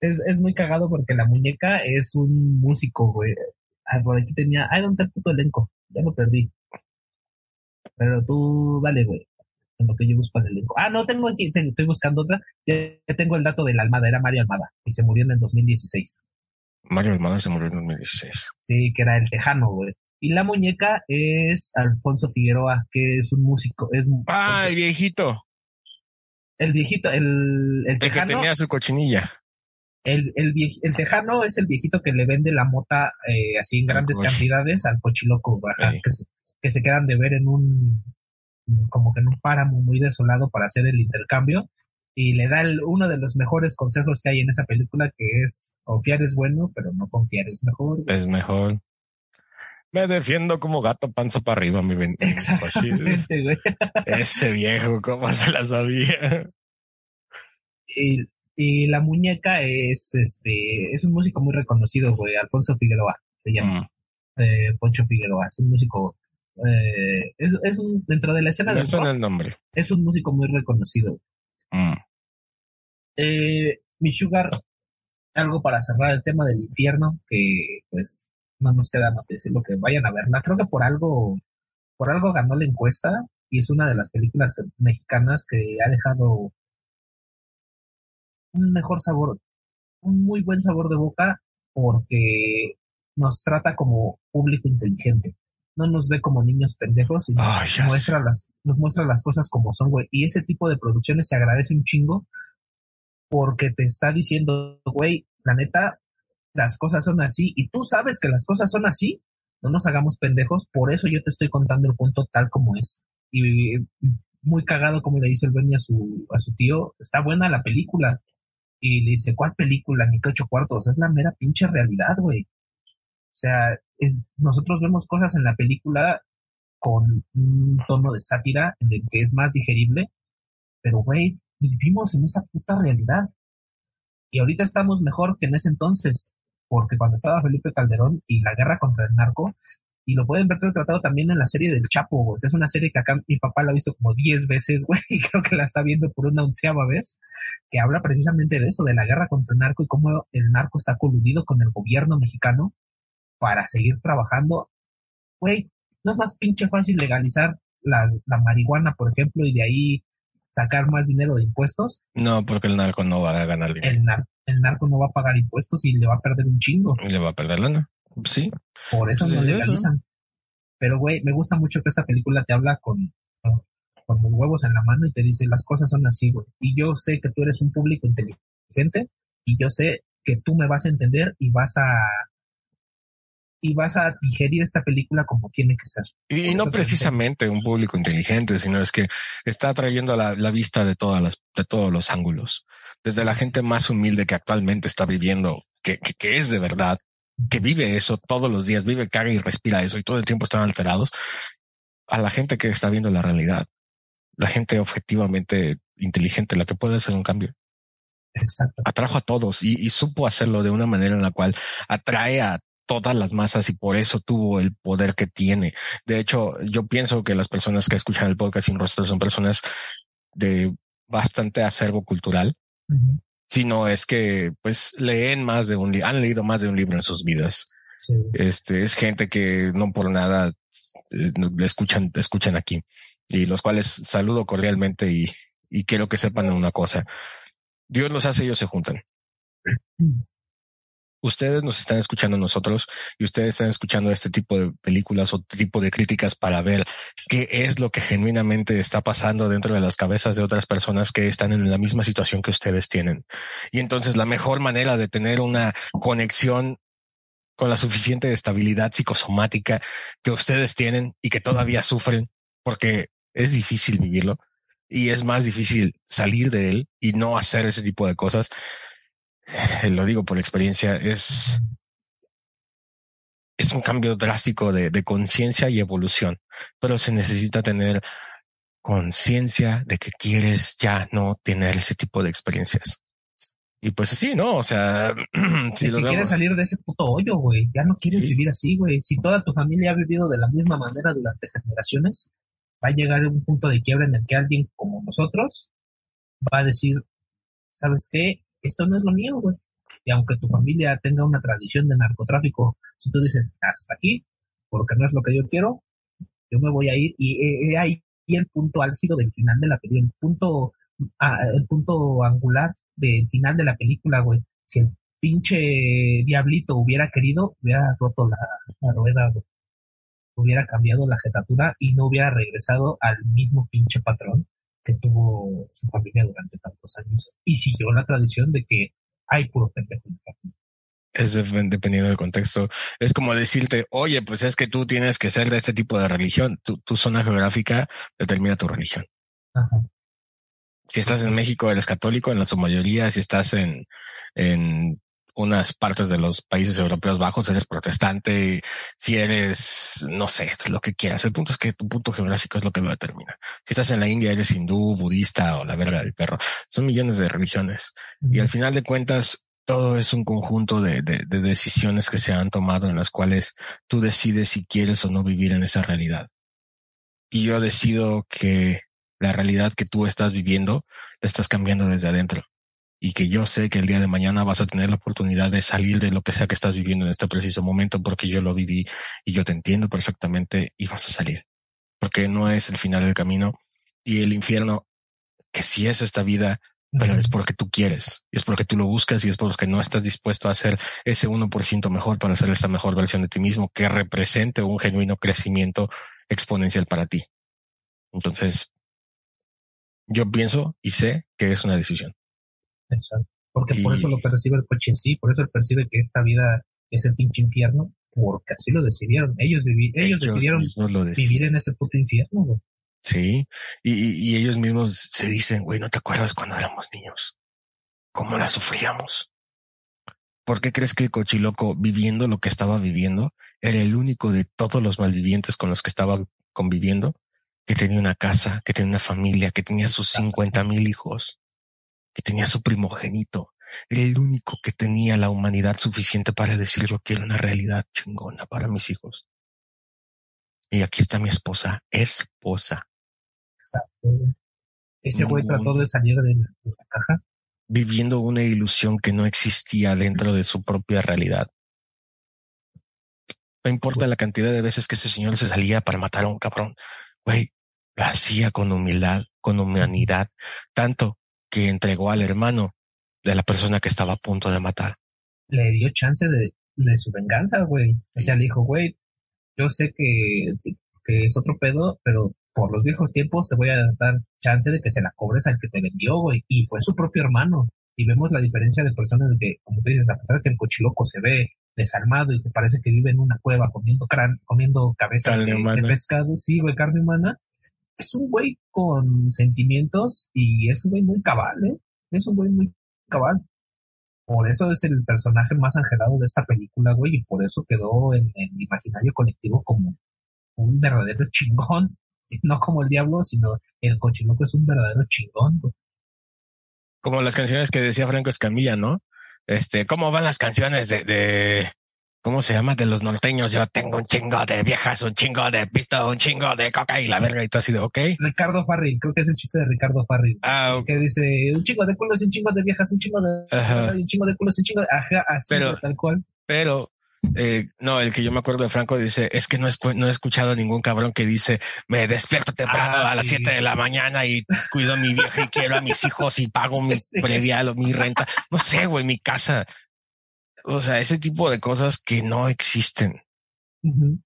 es, es muy cagado porque la muñeca es un músico, güey. Ah, por aquí tenía, ay, ¿dónde está el puto elenco? Ya lo perdí. Pero tú, dale, güey. En lo que yo busco el elenco. Ah, no, tengo aquí, te- estoy buscando otra. Ya tengo el dato de la Almada, era Mario Almada, y se murió en el 2016. Mario Almada se murió en 2016. Sí, que era el tejano, güey. Y la muñeca es Alfonso Figueroa, que es un músico, es Ah, el viejito. el viejito, el, el El que tejano, tenía su cochinilla. el, el, viej- el tejano es el viejito que le vende la mota eh, así en grandes cantidades al cochiloco, güey, ajá, Sí. que, se, que se quedan de ver en un, como que en un páramo muy desolado para hacer el intercambio. Y le da el- uno de los mejores consejos que hay en esa película, que es confiar es bueno, pero no confiar es mejor. Es mejor. Me defiendo como gato panza para arriba, mi ben. Exactamente, güey. Ese viejo, ¿cómo se la sabía? y, y la muñeca es este es un músico muy reconocido, güey, Alfonso Figueroa se llama, Mm, eh, Poncho Figueroa, es un músico eh, es, es un dentro de la escena Me rock, el nombre. es un músico muy reconocido. Mm. Eh, mi sugar, algo para cerrar el tema del infierno, que pues no nos queda más que decirlo que vayan a verla. Creo que por algo, por algo ganó la encuesta y es una de las películas mexicanas que ha dejado un mejor sabor, un muy buen sabor de boca, porque nos trata como público inteligente. No nos ve como niños pendejos y nos, muestra las, nos muestra las cosas como son, güey. Y ese tipo de producciones se agradece un chingo porque te está diciendo, güey, la neta, las cosas son así y tú sabes que las cosas son así. No nos hagamos pendejos, por eso yo te estoy contando el cuento tal como es. Y muy cagado como le dice el Benny a su, a su tío, está buena la película. Y le dice, ¿cuál película? Ni que ocho cuartos, es la mera pinche realidad, güey. O sea, es, nosotros vemos cosas en la película con un tono de sátira en el que es más digerible, pero güey, vivimos en esa puta realidad. Y ahorita estamos mejor que en ese entonces, porque cuando estaba Felipe Calderón y la guerra contra el narco, y lo pueden ver retratado también en la serie del Chapo, que es una serie que acá mi papá la ha visto como 10 veces, güey, y creo que la está viendo por una onceava vez, que habla precisamente de eso, de la guerra contra el narco y cómo el narco está coludido con el gobierno mexicano para seguir trabajando. Güey, no es más pinche fácil legalizar las, la marihuana, por ejemplo, y de ahí sacar más dinero de impuestos. No, porque el narco no va a ganar dinero. El, nar el narco no va a pagar impuestos y le va a perder un chingo. Le va a perder lana. Sí. Por eso no es eso. legalizan. Pero, güey, me gusta mucho que esta película te habla con, con, con los huevos en la mano y te dice, las cosas son así, güey. Y yo sé que tú eres un público inteligente y yo sé que tú me vas a entender y vas a y vas a digerir esta película como tiene que ser. Y, no precisamente un público inteligente, sino es que está trayendo la, la vista de todas las, de todos los ángulos. Desde la gente más humilde que actualmente está viviendo, que, que, que es de verdad, que vive eso todos los días, vive, caga y respira eso y todo el tiempo están alterados, a la gente que está viendo la realidad, la gente objetivamente inteligente, la que puede hacer un cambio. Exacto. Atrajo a todos y, y supo hacerlo de una manera en la cual atrae a todas las masas y por eso tuvo el poder que tiene. De hecho, yo pienso que las personas que escuchan el podcast sin rostro son personas de bastante acervo cultural, Uh -huh. sino es que pues leen más de un libro, han leído más de un libro en sus vidas. Sí. Este es gente que no por nada eh, le escuchan, escuchan aquí y los cuales saludo cordialmente y, y quiero que sepan una cosa. Dios los hace, ellos se juntan. Ustedes nos están escuchando nosotros y ustedes están escuchando este tipo de películas o tipo de críticas para ver qué es lo que genuinamente está pasando dentro de las cabezas de otras personas que están en la misma situación que ustedes tienen. Y entonces la mejor manera de tener una conexión con la suficiente estabilidad psicosomática que ustedes tienen y que todavía sufren porque es difícil vivirlo y es más difícil salir de él y no hacer ese tipo de cosas. Lo digo por experiencia, es, es un cambio drástico de, de conciencia y evolución, pero se necesita tener conciencia de que quieres ya no tener ese tipo de experiencias. Y pues así, ¿no? O sea, si lo quieres salir de ese puto hoyo, güey. Ya no quieres ¿Sí? vivir así, güey. Si toda tu familia ha vivido de la misma manera durante generaciones, va a llegar a un punto de quiebra en el que alguien como nosotros va a decir, ¿sabes qué? Esto no es lo mío, güey. Y aunque tu familia tenga una tradición de narcotráfico, si tú dices hasta aquí, porque no es lo que yo quiero, yo me voy a ir y he ahí el punto álgido del final de la película, el punto, ah, el punto angular del final de la película, güey. Si el pinche diablito hubiera querido, hubiera roto la, rueda. Hubiera cambiado la jetatura y no hubiera regresado al mismo pinche patrón que tuvo su familia durante tantos años. Y siguió la tradición de que hay puro pendejo en la familia. Es dependiendo del contexto. Es como decirte, oye, pues es que tú tienes que ser de este tipo de religión. Tu, tu zona geográfica determina tu religión. Ajá. Si estás en México, eres católico en la su mayoría. Si estás en, en unas partes de los países europeos bajos, eres protestante. Si eres, no sé, lo que quieras. El punto es que tu punto geográfico es lo que lo determina. Si estás en la India, eres hindú, budista o la verga del perro. Son millones de religiones. Y al final de cuentas, todo es un conjunto de, de, de, decisiones que se han tomado en las cuales tú decides si quieres o no vivir en esa realidad. Y yo decido que la realidad que tú estás viviendo la estás cambiando desde adentro. Y que yo sé que el día de mañana vas a tener la oportunidad de salir de lo que sea que estás viviendo en este preciso momento porque yo lo viví y yo te entiendo perfectamente y vas a salir. Porque no es el final del camino y el infierno, que si es esta vida, pero es porque tú quieres, y es porque tú lo buscas y es porque no estás dispuesto a hacer ese 1% mejor para hacer esta mejor versión de ti mismo que represente un genuino crecimiento exponencial para ti. Entonces, yo pienso y sé que es una decisión. Porque por eso lo percibe el coche así, por eso él percibe que esta vida es el pinche infierno, porque así lo decidieron. Ellos, vivi- ellos, decidieron vivir en ese puto infierno, güey. Sí, y, y- y ellos mismos se dicen, güey, ¿no te acuerdas cuando éramos niños? ¿Cómo la sufríamos? ¿Por qué crees que el cochiloco, viviendo lo que estaba viviendo, era el único de todos los malvivientes con los que estaba conviviendo, que tenía una casa, que tenía una familia, que tenía sus Exacto. 50 mil hijos, que tenía su primogénito? Era el único que tenía la humanidad suficiente para decir yo quiero una realidad chingona para mis hijos. Y aquí está mi esposa, esposa. Exacto. Ese güey trató de salir de la, de la caja. viviendo una ilusión que no existía dentro de su propia realidad. No importa la cantidad de veces que ese señor se salía para matar a un cabrón, güey, lo hacía con humildad, con humanidad, tanto que entregó al hermano de la persona que estaba a punto de matar. Le dio chance de, de su venganza, güey. O sea, le dijo, güey, yo sé que, que es otro pedo, pero por los viejos tiempos te voy a dar chance de que se la cobres al que te vendió, güey. Y fue su propio hermano. Y vemos la diferencia de personas que, como tú dices, a pesar de que el cochiloco se ve desarmado y que parece que vive en una cueva comiendo crán, comiendo cabezas de, de pescado, sí, güey, carne humana. Es un güey con sentimientos y es un güey muy cabal, ¿eh? Es un güey muy cabal. Por eso es el personaje más angelado de esta película, güey, y por eso quedó en el imaginario colectivo como un verdadero chingón. No como el diablo, sino el cochiloco es un verdadero chingón, güey. Como las canciones que decía Franco Escamilla, ¿no? Este, ¿cómo van las canciones de, de, ¿cómo se llama? De los norteños. Yo tengo un chingo de viejas, un chingo de pisto, un chingo de coca y la verga y todo así de, ok. Ricardo Farril, creo que es el chiste de Ricardo Farril. Ah, ok. Que dice, un chingo de culos, un chingo de viejas, un chingo de... Ajá. Un chingo de culos, un chingo de... Ajá, así, Pero- tal cual. Pero, eh, no, el que yo me acuerdo de Franco dice, es que no, escu- no he escuchado a ningún cabrón que dice, me despierto temprano Ah, a las sí. 7 de la mañana y cuido a mi vieja y quiero a mis hijos y pago mi Sí, sí. predial o mi renta. No sé, güey, mi casa. O sea, ese tipo de cosas que no existen. Ujú.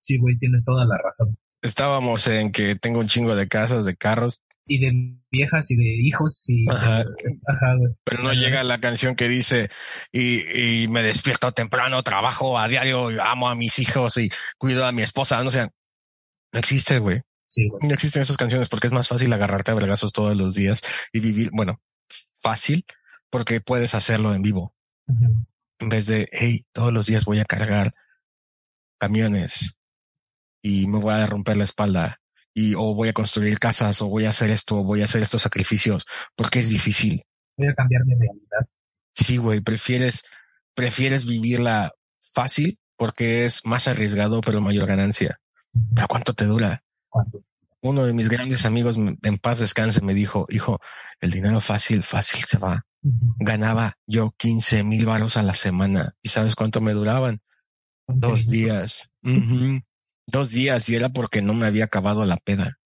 Sí, güey, tienes toda la razón. Estábamos en que tengo un chingo de casas, de carros, Y de viejas y de hijos y... Ajá. Ajá, güey. pero no Ajá. llega la canción que dice y, y me despierto temprano, trabajo a diario, amo a mis hijos y cuido a mi esposa. No sé, no existe, güey. Sí, güey. No existen esas canciones porque es más fácil agarrarte a vergazos todos los días y vivir, bueno, fácil porque puedes hacerlo en vivo En vez de, hey, todos los días voy a cargar camiones y me voy a romper la espalda y o voy a construir casas o voy a hacer esto o voy a hacer estos sacrificios porque es difícil. Voy a cambiar mi realidad. Sí, güey, prefieres, prefieres vivirla fácil porque es más arriesgado pero mayor ganancia. ¿Pero cuánto te dura? ¿Cuánto? uno de mis grandes amigos en paz descanse me dijo, hijo, el dinero fácil, fácil se va. Ganaba yo 15 mil varos a la semana. ¿Y sabes cuánto me duraban? Dos días. Dos días y era porque no me había acabado la peda.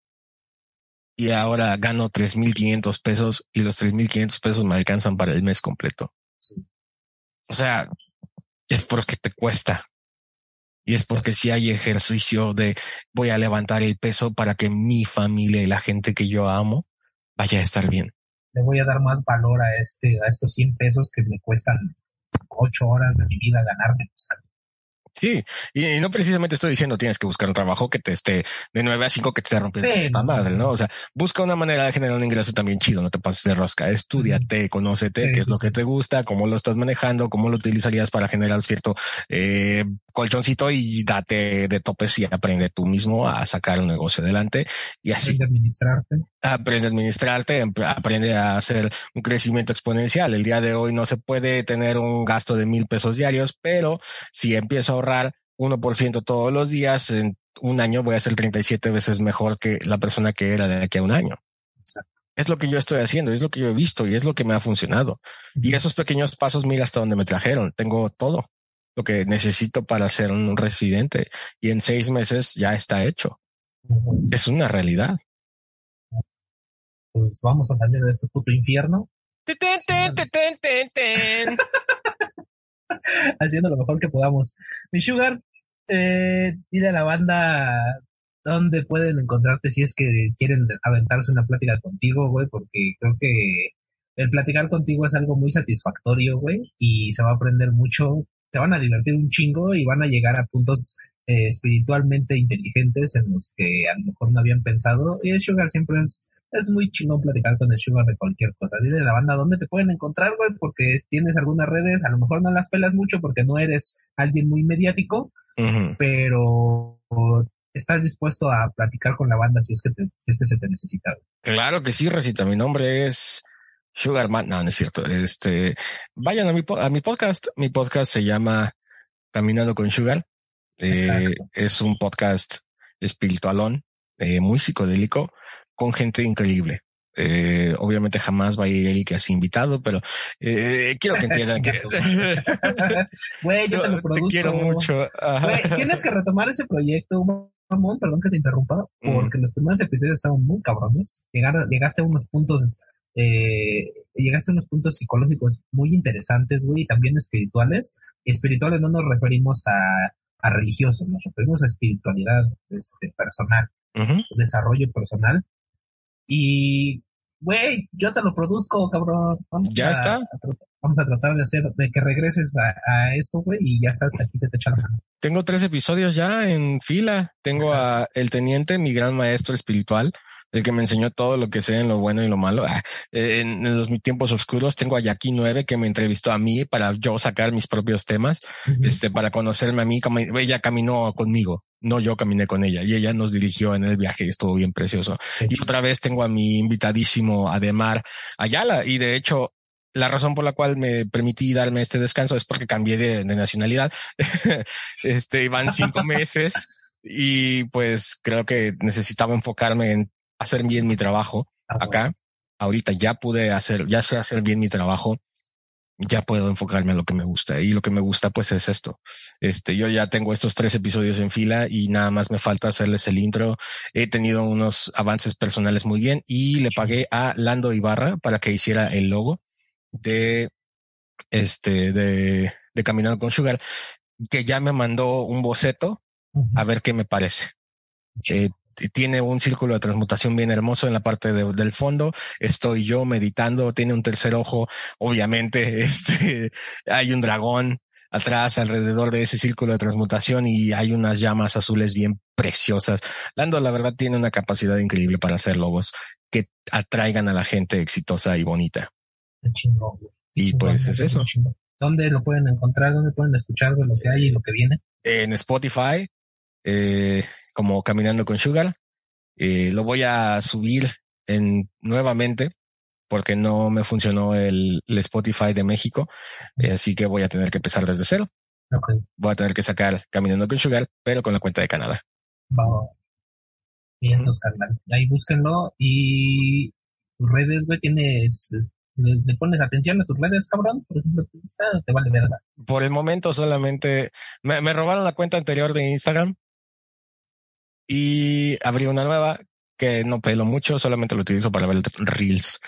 Y ahora gano 3.500 pesos y los 3.500 pesos me alcanzan para el mes completo. Sí. O sea, es porque te cuesta. Y es porque si hay ejercicio de voy a levantar el peso para que mi familia y la gente que yo amo vaya a estar bien. Le voy a dar más valor a este a estos 100 pesos que me cuestan ocho horas de mi vida ganarme. Sí, y, y no precisamente estoy diciendo tienes que buscar un trabajo que te esté de 9 a 5 que te esté rompiendo Sí, la madre, no. O sea, busca una manera de generar un ingreso también chido, no te pases de rosca, estudiate, conócete, Sí, qué es sí, lo sí. que te gusta, cómo lo estás manejando, cómo lo utilizarías para generar cierto eh, colchoncito y date de topes y aprende tú mismo a sacar un negocio adelante y así aprende a administrarte. aprende a administrarte, aprende a hacer un crecimiento exponencial. El día de hoy no se puede tener un gasto de mil pesos diarios, pero si empiezo a ahorrar 1% todos los días, en un año voy a ser 37 veces mejor que la persona que era de aquí a un año. Exacto. Es lo que yo estoy haciendo, es lo que yo he visto y es lo que me ha funcionado. Y esos pequeños pasos, mira hasta dónde me trajeron. Tengo todo lo que necesito para ser un residente y en seis meses ya está hecho. Es una realidad. pues vamos a salir de este puto infierno haciendo lo mejor que podamos. Mi Sugar, eh, dile a la banda dónde pueden encontrarte si es que quieren aventarse una plática contigo, güey, porque creo que el platicar contigo es algo muy satisfactorio, güey, y se va a aprender mucho, se van a divertir un chingo y van a llegar a puntos eh, espiritualmente inteligentes en los que a lo mejor no habían pensado. Y el Sugar siempre es, es muy chingón platicar con el Sugar de cualquier cosa. Dile a la banda dónde te pueden encontrar, güey, porque tienes algunas redes, a lo mejor no las pelas mucho porque no eres alguien muy mediático, pero estás dispuesto a platicar con la banda si es que, te- si es que se te necesita. Claro que sí, Recita. Mi nombre es Sugarman. No, no es cierto. Este, vayan a mi, a mi podcast. Mi podcast se llama Caminando con Sugar. Eh, es un podcast espiritualón, eh, muy psicodélico, con gente increíble. Eh, obviamente jamás va a ir el que has invitado, pero eh, quiero que entiendan que Güey, yo te lo te produzco. quiero mucho. Güey, tienes que retomar ese proyecto, Ramón, perdón que te interrumpa, porque los primeros episodios estaban muy cabrones. Llegar, llegaste a unos puntos, eh, llegaste a unos puntos psicológicos muy interesantes, güey, y también espirituales. Espirituales no nos referimos a, a religiosos, nos referimos a espiritualidad este, personal, Ujú. desarrollo personal. Y, güey, yo te lo produzco, cabrón. Vamos Ya a- está. a vamos a tratar de hacer, de que regreses a, a eso, güey, y ya sabes que aquí se te echa la mano. Tengo tres episodios ya en fila. Tengo a El Teniente, mi gran maestro espiritual, el que me enseñó todo lo que sé en lo bueno y lo malo. Ah, eh, en, en los mis tiempos oscuros tengo a Jackie 9 que me entrevistó a mí para yo sacar mis propios temas, Ujú. este, para conocerme a mí. Ella caminó conmigo, no yo caminé con ella y ella nos dirigió en el viaje y estuvo bien precioso. Qué Y otra vez tengo a mi invitadísimo Ademar Ayala. Y de hecho, la razón por la cual me permití darme este descanso es porque cambié de, de nacionalidad. este, van cinco meses y pues creo que necesitaba enfocarme en hacer bien mi trabajo Ah, acá. Ahorita ya pude hacer, ya sé hacer bien mi trabajo. Ya puedo enfocarme a lo que me gusta y lo que me gusta pues es esto. Este, yo ya tengo estos tres episodios en fila y nada más me falta hacerles el intro he tenido unos avances personales muy bien y le pagué a Lando Ibarra para que hiciera el logo de este de, de Caminando con Sugar, que ya me mandó un boceto a ver qué me parece. Eh, tiene un círculo de transmutación bien hermoso en la parte de- del fondo. Estoy yo meditando, tiene un tercer ojo. Obviamente, este, hay un dragón atrás alrededor de ese círculo de transmutación y hay unas llamas azules bien preciosas. Lando, la verdad, tiene una capacidad increíble para hacer logos que atraigan a la gente exitosa y bonita. Qué chingón, güey. Qué Y chingón, pues es eso. chingón. ¿Dónde lo pueden encontrar? ¿Dónde pueden escuchar de lo que hay y lo que viene? En Spotify, eh, como Caminando con Sugar, eh, lo voy a subir en, nuevamente porque no me funcionó el, el Spotify de México, eh, así que voy a tener que empezar desde cero. Voy a tener que sacar Caminando con Sugar, pero con la cuenta de Canadá. Bien. Ahí búsquenlo y tus redes, güey, tienes... Le, le pones atención a tus redes, cabrón. Por ejemplo, te vale verga. Por el momento solamente me, me robaron la cuenta anterior de Instagram y abrí una nueva que no pelo mucho, solamente lo utilizo para ver reels,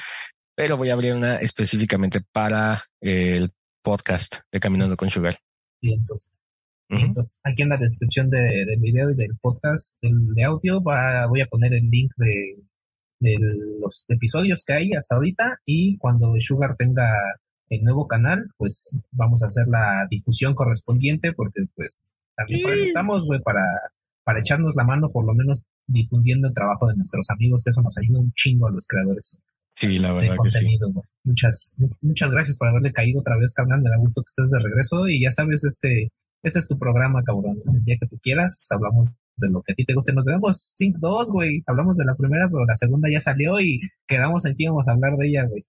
pero voy a abrir una específicamente para el podcast de Caminando con Sugar. Bien, entonces. Entonces, aquí en la descripción de- del video y del podcast del, de audio va, voy a poner el link de, de los episodios que hay hasta ahorita y cuando Sugar tenga el nuevo canal, pues vamos a hacer la difusión correspondiente porque pues también para Sí. estamos, güey, para, para echarnos la mano por lo menos difundiendo el trabajo de nuestros amigos, que eso nos ayuda un chingo a los creadores Sí, la de verdad que sí. contenido. Muchas, mu- muchas gracias por haberle caído otra vez, carnal. Me da gusto que estés de regreso y ya sabes, este, este es tu programa, cabrón. El día que tú quieras, hablamos de lo que a ti te guste. Nos vemos Sync 2, güey. Hablamos de la primera, pero la segunda ya salió y quedamos en que íbamos a hablar de ella, güey.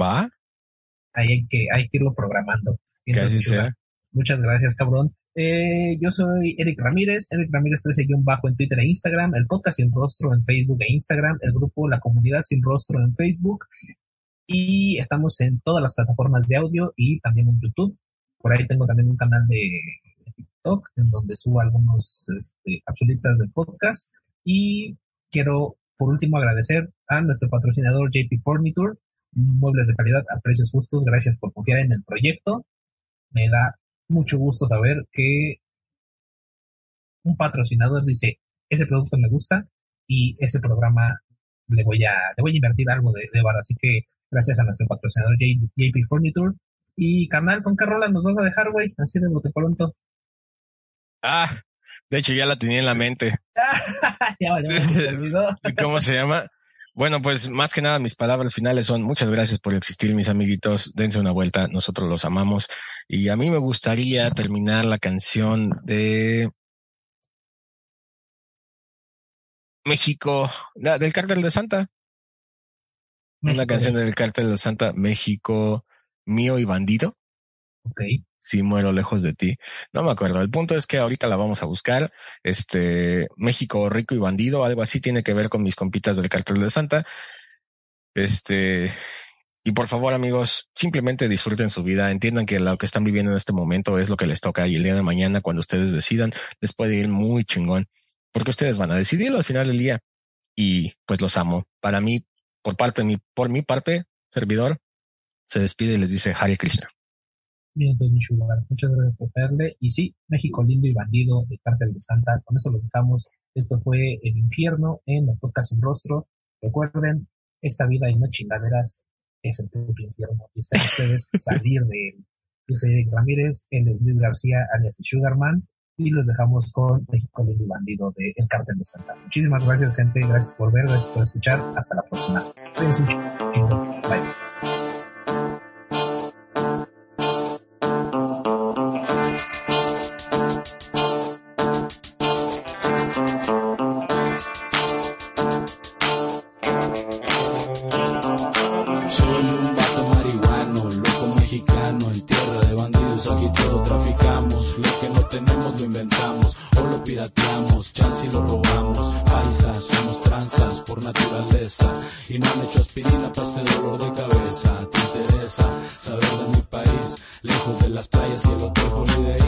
Va, Ahí hay que, hay que irlo programando. que Entonces, así sea. Muchas gracias, cabrón. Eh, yo soy Eric Ramírez, Eric Ramírez 13 bajo en Twitter e Instagram, el podcast Sin Rostro en Facebook e Instagram, el grupo La Comunidad Sin Rostro en Facebook y estamos en todas las plataformas de audio y también en YouTube. Por ahí tengo también un canal de TikTok en donde subo algunos este, capsulitas de podcast y quiero por último, agradecer a nuestro patrocinador JP Furniture, muebles de calidad a precios justos. Gracias por confiar en el proyecto. Me da mucho gusto saber que un patrocinador dice, ese producto me gusta y ese programa le voy a, le voy a invertir algo de, de bar. Así que gracias a nuestro patrocinador J- JP Furniture. Y carnal, ¿con qué rola nos vas a dejar, güey? Así de bote pronto. Ah, de hecho ya la tenía en la mente. ya se me olvidó. ¿Y ¿Cómo se llama? Bueno, pues más que nada mis palabras finales son muchas gracias por existir, mis amiguitos. Dense una vuelta, nosotros los amamos. Y a mí me gustaría terminar la canción de México, la- del Cártel de Santa. Una México, canción del Cártel de Santa, México, mío y bandido. Si muero lejos de ti. No me acuerdo. El punto es que ahorita la vamos a buscar. Este, México rico y bandido, algo así tiene que ver con mis compitas del cartel de Santa. Este, y por favor, amigos, simplemente disfruten su vida. Entiendan que lo que están viviendo en este momento es lo que les toca y el día de mañana, cuando ustedes decidan, les puede ir muy chingón. Porque ustedes van a decidirlo al final del día. Y pues los amo. Para mí, por parte de mi, por mi parte, servidor, se despide y les dice Hare Krishna. Entonces, mi sugar, muchas gracias por verle. Y sí, México lindo y bandido de Cártel de Santa. Con eso los dejamos. Esto fue El Infierno en el podcast Sin Rostro. Recuerden, esta vida y no chingaderas es el propio infierno. Y están ustedes salir de él. Yo soy Eric Ramírez, él es Luis García, alias Sugarman. Y los dejamos con México lindo y bandido de El Cártel de Santa. Muchísimas gracias, gente. Gracias por ver, gracias por escuchar. Hasta la próxima. De las playas y el hotel Holiday.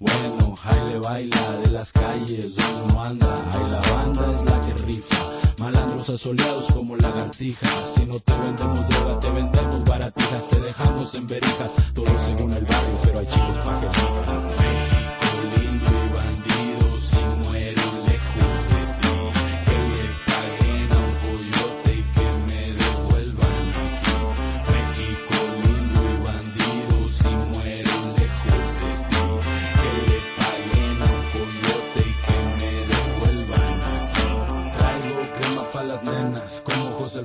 Bueno, ahí le baila de las calles donde uno anda, ahí la banda es la que rifa. Malandros asoleados como lagartijas. Si no te vendemos droga, te vendemos baratijas. Te dejamos en verijas, todo según el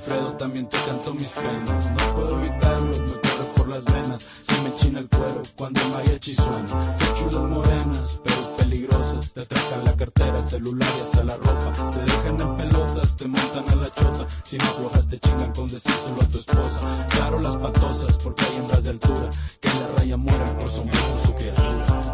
Alfredo también te canto mis penas. No puedo evitarlo, me corre por las venas. Se me china el cuero cuando el mariachi suena. Qué chulas morenas, pero peligrosas. Te atracan la cartera, celular y hasta la ropa. Te dejan en pelotas, te montan a la chota. Si no aflojas te chingan con decírselo a tu esposa. Claro las patosas, porque hay hembras de altura. Que en la raya mueren por sombrear su criatura.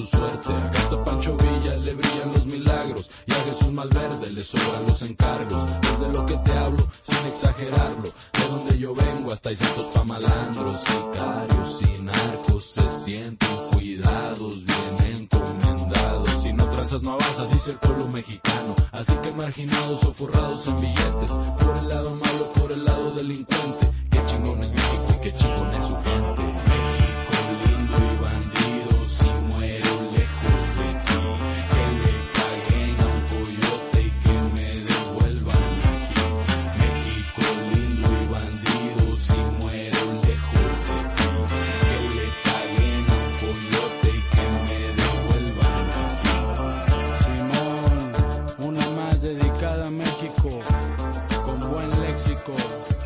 Su suerte. Acá está Pancho Villa, le brillan los milagros. Y a Jesús Malverde le sobran los encargos. Es de lo que te hablo, sin exagerarlo. De donde yo vengo hasta hay santos pa' malandros, sicarios y narcos. Se sienten cuidados, bien encomendados. Si no tranzas no avanzas, dice el pueblo mexicano. Así que marginados o forrados en billetes. Por el lado malo, por el lado delincuente. Qué chingón es México y qué chingón es su gente.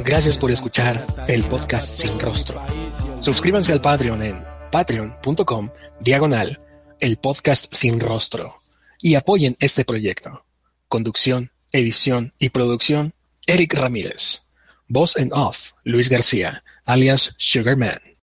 Gracias por escuchar el podcast Sin Rostro. Suscríbanse al Patreon en patreon.com diagonal el podcast sin rostro y apoyen este proyecto. Conducción, edición y producción Eric Ramírez. Voz en off Luis García, alias Sugarman.